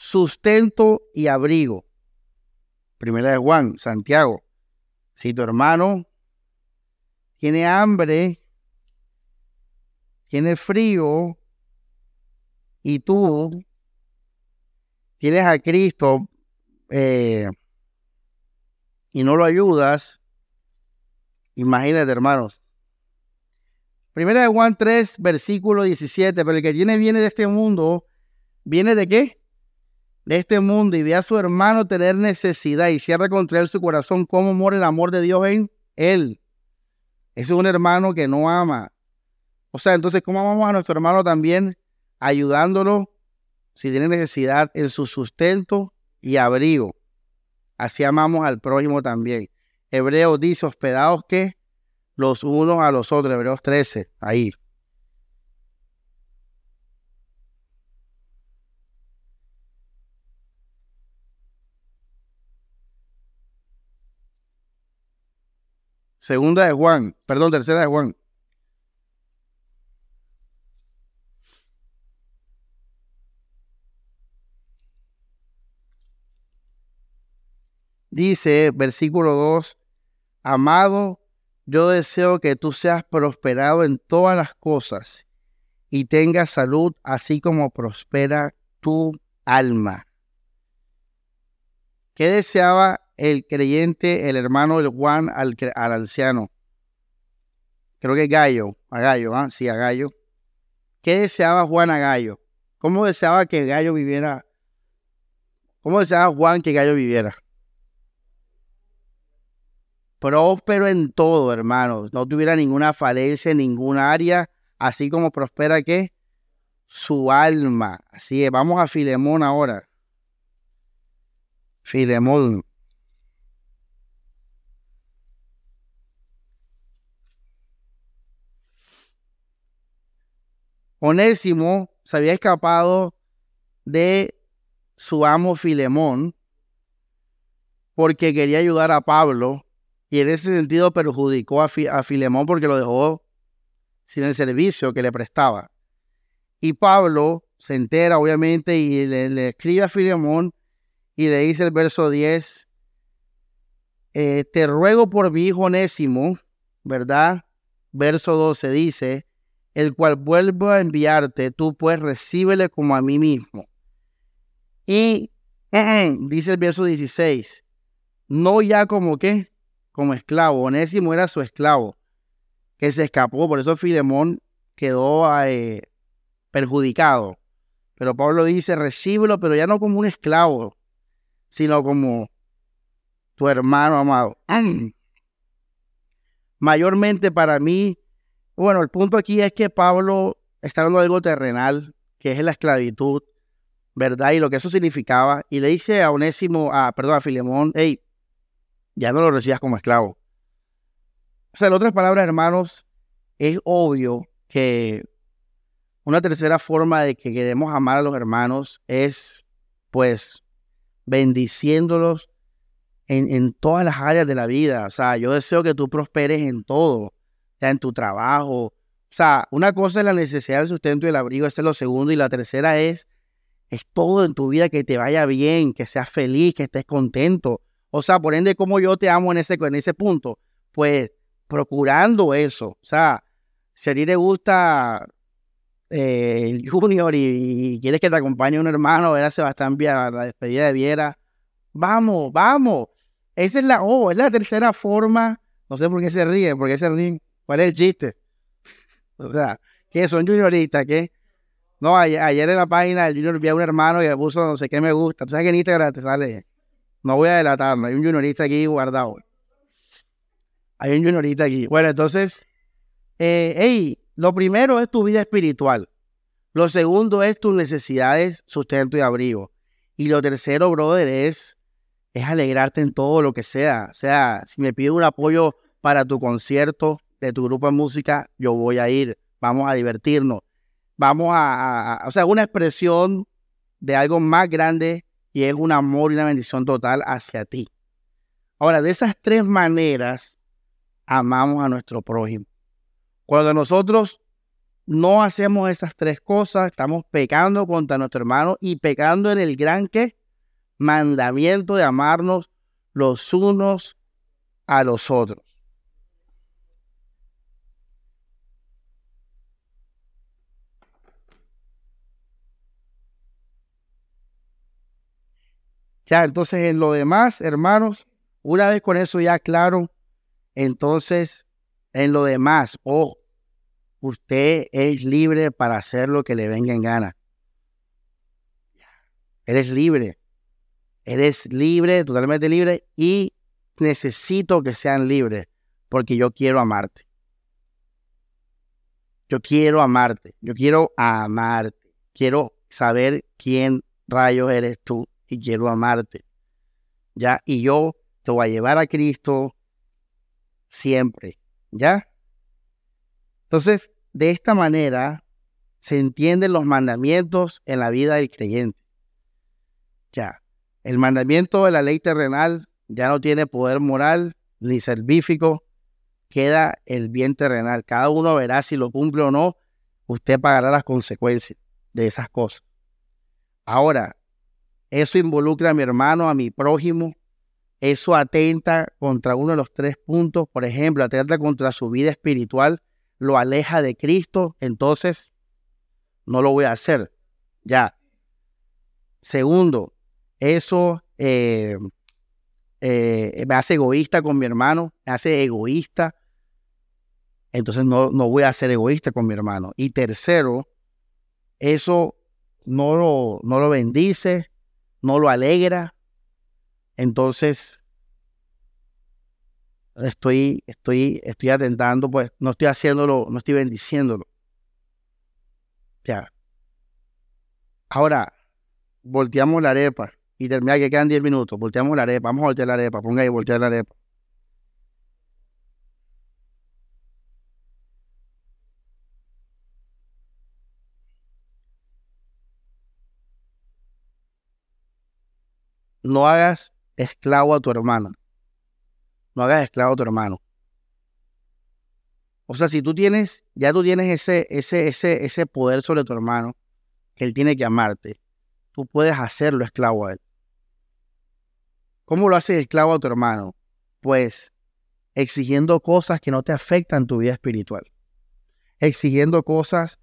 sustento y abrigo. Primera de Juan, Santiago. Si tu hermano tiene hambre, tiene frío, y tú tienes a Cristo eh, y no lo ayudas, imagínate, hermanos. Primera de Juan 3, versículo 17, pero el que tiene viene de este mundo, ¿viene de qué? De este mundo y ve a su hermano tener necesidad y cierra contra él su corazón, ¿cómo muere el amor de Dios en él? Ese es un hermano que no ama. O sea, entonces, ¿cómo amamos a nuestro hermano también? Ayudándolo si tiene necesidad en su sustento y abrigo. Así amamos al prójimo también. Hebreos dice, hospedados que los unos a los otros. Hebreos 13, ahí. Segunda de Juan, perdón, tercera de Juan. Dice, versículo 2, Amado, yo deseo que tú seas prosperado en todas las cosas y tengas salud, así como prospera tu alma. ¿Qué deseaba el creyente, el hermano del Juan al, al anciano. Creo que Gallo, a Gallo, ¿ah? sí, a Gallo. ¿Qué deseaba Juan a Gallo? ¿Cómo deseaba que Gallo viviera? ¿Cómo deseaba Juan que Gallo viviera? Próspero en todo, hermanos. No tuviera ninguna falencia en ninguna área, así como prospera que su alma. Así es, vamos a Filemón ahora. Filemón. Onésimo se había escapado de su amo Filemón porque quería ayudar a Pablo y en ese sentido perjudicó a, Filemón porque lo dejó sin el servicio que le prestaba. Y Pablo se entera obviamente y le, escribe a Filemón y le dice el verso 10, eh, te ruego por mi hijo Onésimo, ¿verdad? Verso 12 dice, el cual vuelvo a enviarte, tú pues recíbele como a mí mismo. Y dice el verso 16, no ya como qué, como esclavo, Onésimo era su esclavo, que se escapó, por eso Filemón quedó eh, perjudicado. Pero Pablo dice, recíbelo, pero ya no como un esclavo, sino como tu hermano amado. Mayormente para mí, bueno, el punto aquí es que Pablo está hablando de algo terrenal, que es la esclavitud, ¿verdad? Y lo que eso significaba. Y le dice a Onésimo, a, perdón, a Filemón, hey, ya no lo recibas como esclavo. O sea, en otras palabras, hermanos, es obvio que una tercera forma de que queremos amar a los hermanos es, pues, bendiciéndolos en, en, todas las áreas de la vida. O sea, yo deseo que tú prosperes en todo, en tu trabajo. O sea, una cosa es la necesidad del sustento y el abrigo, ese es lo segundo, y la tercera es, es todo en tu vida que te vaya bien, que seas feliz, que estés contento. O sea, por ende, como yo te amo en ese, en ese punto, pues procurando eso. O sea, si a ti te gusta eh, el Junior y, quieres que te acompañe un hermano, ver a Sebastián Viera, la despedida de Viera, vamos, vamos. Esa es la, oh, es la tercera forma. No sé por qué se ríen, por qué se ríen. ¿Cuál es el chiste? O sea, que son junioristas, ¿qué? No, ayer, en la página del Junior vi a un hermano y le puso no sé qué me gusta. ¿Tú sabes que en Instagram te sale? No voy a delatarlo, hay un juniorista aquí guardado. Hay un juniorista aquí. Bueno, entonces, eh, hey, lo primero es tu vida espiritual. Lo segundo es tus necesidades, sustento y abrigo. Y lo tercero, brother, es, es alegrarte en todo lo que sea. O sea, si me piden un apoyo para tu concierto de tu grupo de música, yo voy a ir. Vamos a divertirnos. Vamos a, o sea, una expresión de algo más grande y es un amor y una bendición total hacia ti. Ahora, de esas tres maneras, amamos a nuestro prójimo. Cuando nosotros no hacemos esas tres cosas, estamos pecando contra nuestro hermano y pecando en el gran que mandamiento de amarnos los unos a los otros. Ya, entonces en lo demás, hermanos, una vez con eso ya claro, entonces en lo demás, o usted es libre para hacer lo que le venga en gana. Eres libre. Eres libre, totalmente libre, y necesito que sean libres, porque yo quiero amarte. Yo quiero amarte. Yo quiero amarte. Quiero saber quién rayos eres tú y quiero amarte. ¿Ya? Y yo te voy a llevar a Cristo siempre. ¿Ya? Entonces, de esta manera se entienden los mandamientos en la vida del creyente. Ya, el mandamiento de la ley terrenal ya no tiene poder moral ni salvífico, queda el bien terrenal. Cada uno verá si lo cumple o no, usted pagará las consecuencias de esas cosas. Ahora, eso involucra a mi hermano, a mi prójimo, eso atenta contra uno de los tres puntos, por ejemplo, atenta contra su vida espiritual lo aleja de Cristo, entonces no lo voy a hacer. Ya. Segundo, eso eh, eh, me hace egoísta con mi hermano, me hace egoísta. Entonces no, no voy a ser egoísta con mi hermano. Y tercero, eso no lo, no lo bendice, no lo alegra. Entonces estoy, estoy, estoy atentando, pues no estoy haciéndolo, no estoy bendiciéndolo. Ya. Ahora, volteamos la arepa y termina que quedan 10 minutos. Volteamos la arepa, vamos a voltear la arepa, ponga ahí, voltear la arepa. No hagas esclavo a tu hermano no hagas esclavo a tu hermano. O sea, si tú tienes, ya tú tienes ese, ese, ese, ese poder sobre tu hermano, que él tiene que amarte, tú puedes hacerlo esclavo a él. ¿Cómo lo haces esclavo a tu hermano? Pues exigiendo cosas que no te afectan tu vida espiritual. Exigiendo cosas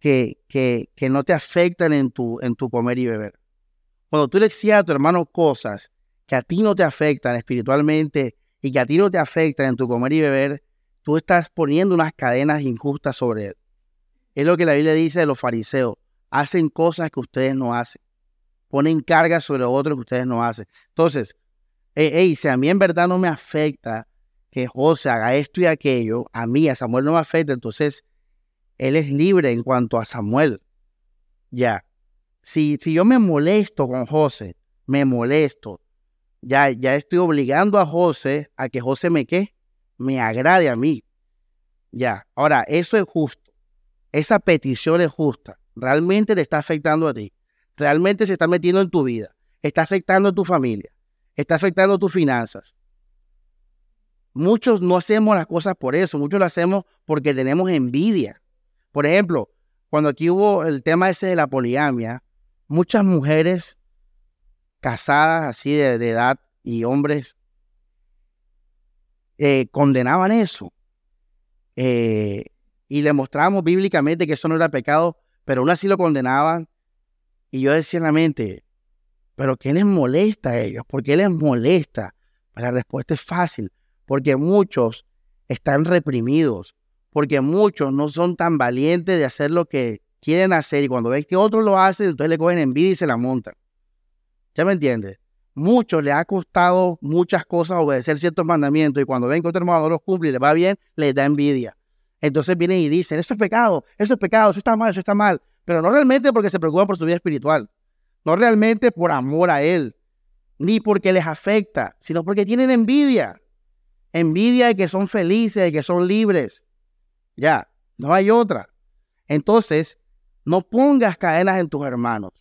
que, que, que no te afectan en tu, en tu comer y beber. Cuando tú le exiges a tu hermano cosas que a ti no te afectan espiritualmente y que a ti no te afecta en tu comer y beber, tú estás poniendo unas cadenas injustas sobre él. Es lo que la Biblia dice de los fariseos. Hacen cosas que ustedes no hacen. Ponen cargas sobre otros que ustedes no hacen. Entonces, hey, si a mí en verdad no me afecta que José haga esto y aquello, a mí, a Samuel no me afecta, entonces él es libre en cuanto a Samuel. Ya. Si, si yo me molesto con José, me molesto, ya, ya estoy obligando a José a que José me qué, me agrade a mí. Ya. Ahora, eso es justo. Esa petición es justa. Realmente te está afectando a ti. Realmente se está metiendo en tu vida. Está afectando a tu familia. Está afectando tus finanzas. Muchos no hacemos las cosas por eso. Muchos lo hacemos porque tenemos envidia. Por ejemplo, cuando aquí hubo el tema ese de la poligamia, muchas mujeres casadas así de, edad y hombres eh, condenaban eso. Eh, y le mostramos bíblicamente que eso no era pecado, pero aún así lo condenaban. Y yo decía en la mente, ¿pero qué les molesta a ellos? ¿Por qué les molesta? La respuesta es fácil, porque muchos están reprimidos, porque muchos no son tan valientes de hacer lo que quieren hacer y cuando ven que otros lo hacen, entonces le cogen envidia y se la montan. ¿Ya me entiendes? Muchos les ha costado muchas cosas obedecer ciertos mandamientos y cuando ven que otro hermano no los cumple y les va bien, les da envidia. Entonces vienen y dicen, eso es pecado, eso es pecado, eso está mal, eso está mal. Pero no realmente porque se preocupan por su vida espiritual, no realmente por amor a Él, ni porque les afecta, sino porque tienen envidia. Envidia de que son felices, de que son libres. Ya, no hay otra. Entonces, no pongas cadenas en tus hermanos.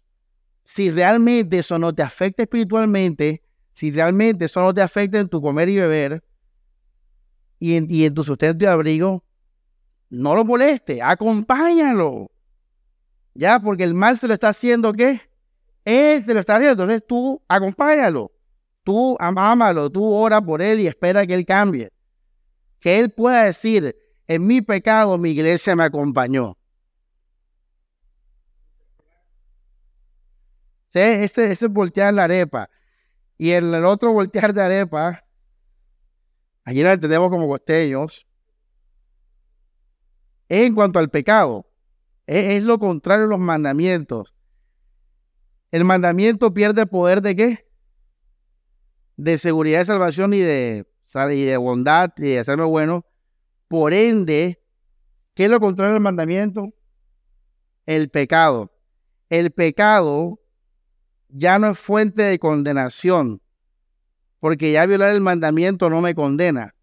Si realmente eso no te afecta espiritualmente, si realmente eso no te afecta en tu comer y beber y en, tu sustento y abrigo, no lo moleste, acompáñalo. Ya, porque el mal se lo está haciendo, ¿qué? Él se lo está haciendo, entonces tú acompáñalo. Tú amámalo, tú ora por él y espera que él cambie. Que él pueda decir, en mi pecado mi iglesia me acompañó. Este, este, es voltear la arepa. Y el, otro voltear de arepa, aquí lo entendemos como costeños, es en cuanto al pecado. Es, es, lo contrario a los mandamientos. El mandamiento pierde poder de qué? De seguridad de salvación y de, y de bondad y de hacerlo bueno. Por ende, ¿qué es lo contrario al mandamiento? El pecado. El pecado ya no es fuente de condenación, porque ya violar el mandamiento no me condena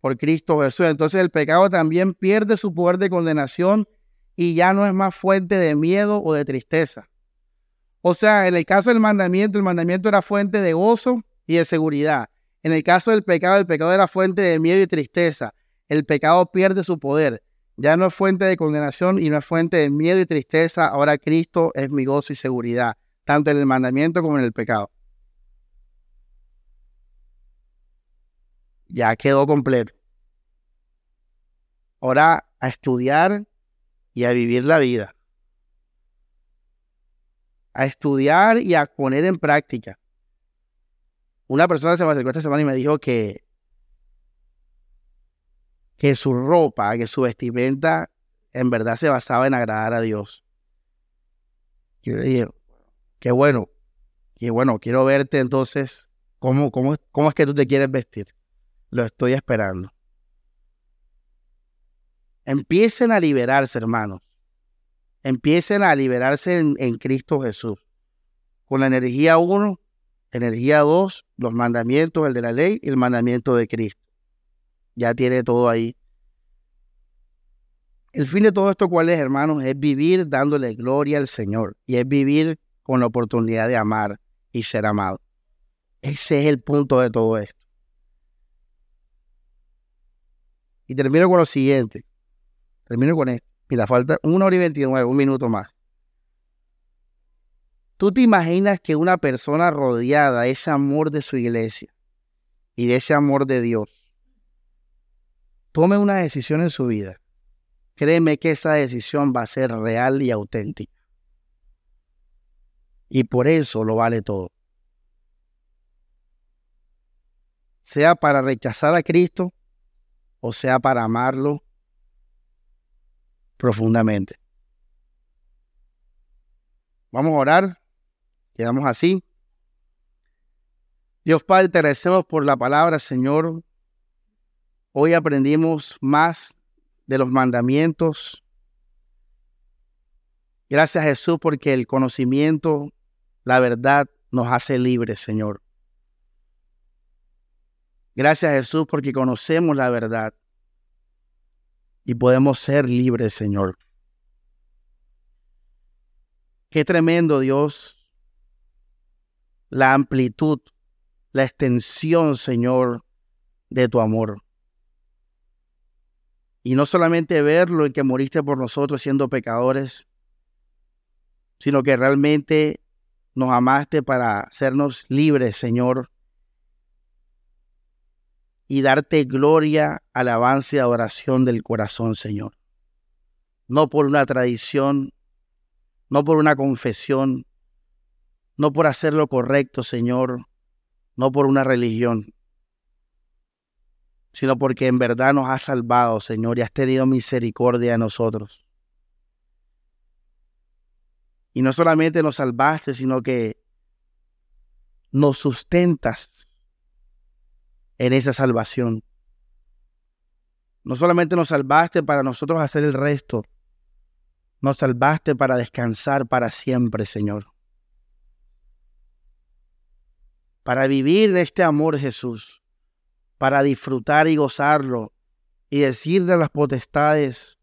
por Cristo Jesús. Entonces el pecado también pierde su poder de condenación y ya no es más fuente de miedo o de tristeza. O sea, en el caso del mandamiento, el mandamiento era fuente de gozo y de seguridad. En el caso del pecado, el pecado era fuente de miedo y tristeza. El pecado pierde su poder. Ya no es fuente de condenación y no es fuente de miedo y tristeza. Ahora Cristo es mi gozo y seguridad tanto en el mandamiento como en el pecado. Ya quedó completo. Ahora a estudiar y a vivir la vida. A estudiar y a poner en práctica. Una persona se me acercó esta semana y me dijo que, que su ropa, que su vestimenta en verdad se basaba en agradar a Dios. Yo le dije, qué bueno, qué bueno, quiero verte entonces, ¿cómo, cómo, cómo es que tú te quieres vestir? Lo estoy esperando. Empiecen a liberarse, hermanos. Empiecen a liberarse en, en Cristo Jesús. Con la energía 1, energía 2, los mandamientos, el de la ley y el mandamiento de Cristo. Ya tiene todo ahí. El fin de todo esto, ¿cuál es, hermanos? Es vivir dándole gloria al Señor. Y es vivir con la oportunidad de amar y ser amado. Ese es el punto de todo esto. Y termino con lo siguiente. Termino con esto. Mira, falta 1 hora y 29, un minuto más. ¿Tú te imaginas que una persona rodeada de ese amor de su iglesia y de ese amor de Dios tome una decisión en su vida? Créeme que esa decisión va a ser real y auténtica. Y por eso lo vale todo. Sea para rechazar a Cristo o sea para amarlo profundamente. Vamos a orar. Quedamos así. Dios Padre, te agradecemos por la palabra, Señor. Hoy aprendimos más de los mandamientos. Gracias Jesús porque el conocimiento, la verdad nos hace libres, Señor. Gracias Jesús porque conocemos la verdad y podemos ser libres, Señor. Qué tremendo, Dios, la amplitud, la extensión, Señor, de tu amor. Y no solamente verlo en que moriste por nosotros siendo pecadores, sino que realmente nos amaste para hacernos libres, Señor, y darte gloria, alabanza y adoración del corazón, Señor. No por una tradición, no por una confesión, no por hacer lo correcto, Señor, no por una religión, sino porque en verdad nos has salvado, Señor, y has tenido misericordia de nosotros. Y no solamente nos salvaste, sino que nos sustentas en esa salvación. No solamente nos salvaste para nosotros hacer el resto, nos salvaste para descansar para siempre, Señor. Para vivir este amor, Jesús. Para disfrutar y gozarlo. Y decirle a las potestades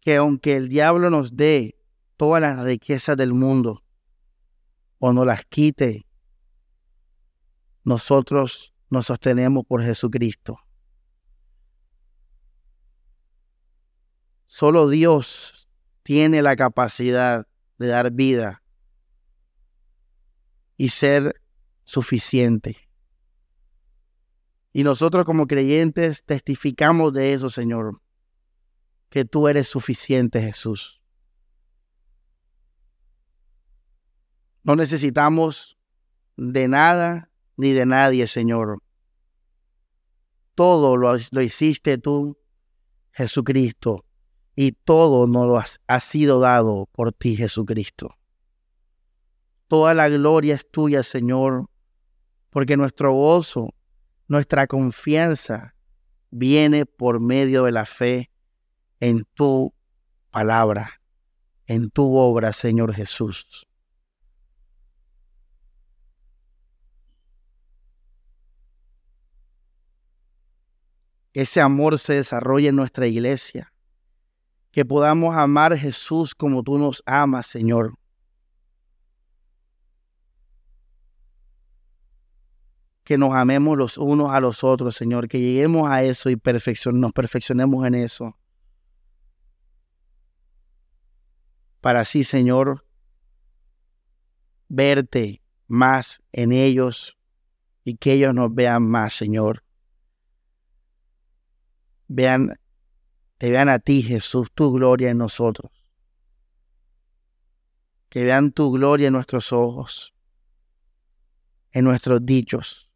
que aunque el diablo nos dé todas las riquezas del mundo o nos las quite, nosotros nos sostenemos por Jesucristo. Solo Dios tiene la capacidad de dar vida y ser suficiente. Y nosotros como creyentes testificamos de eso, Señor, que tú eres suficiente, Jesús. No necesitamos de nada ni de nadie, Señor. Todo lo, hiciste tú, Jesucristo, y todo nos lo ha sido dado por ti, Jesucristo. Toda la gloria es tuya, Señor, porque nuestro gozo, nuestra confianza viene por medio de la fe en tu palabra, en tu obra, Señor Jesús. Ese amor se desarrolla en nuestra iglesia que podamos amar a Jesús como tú nos amas, Señor. Que nos amemos los unos a los otros, Señor, que lleguemos a eso y nos perfeccionemos en eso. Para así, Señor, verte más en ellos y que ellos nos vean más, Señor. Vean te vean a ti, Jesús, tu gloria en nosotros. Que vean tu gloria en nuestros ojos, en nuestros dichos.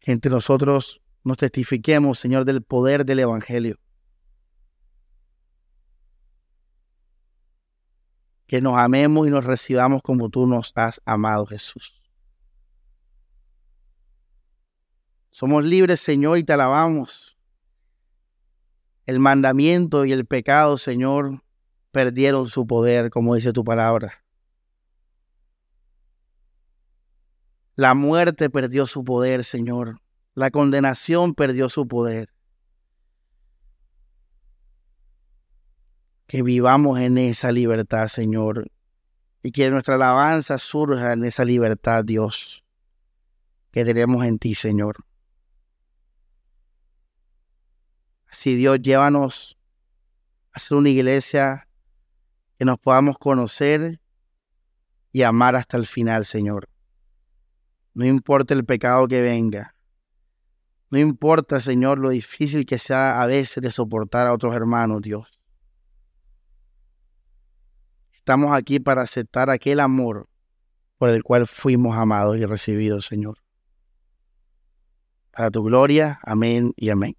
Que entre nosotros nos testifiquemos, Señor, del poder del Evangelio. Que nos amemos y nos recibamos como tú nos has amado, Jesús. Somos libres, Señor, y te alabamos. El mandamiento y el pecado, Señor, perdieron su poder, como dice tu palabra. La muerte perdió su poder, Señor. La condenación perdió su poder. Que vivamos en esa libertad, Señor. Y que nuestra alabanza surja en esa libertad, Dios, que tenemos en ti, Señor. Si Dios, llévanos a ser una iglesia que nos podamos conocer y amar hasta el final, Señor. No importa el pecado que venga. No importa, Señor, lo difícil que sea a veces de soportar a otros hermanos, Dios. Estamos aquí para aceptar aquel amor por el cual fuimos amados y recibidos, Señor. para tu gloria. Amén y amén.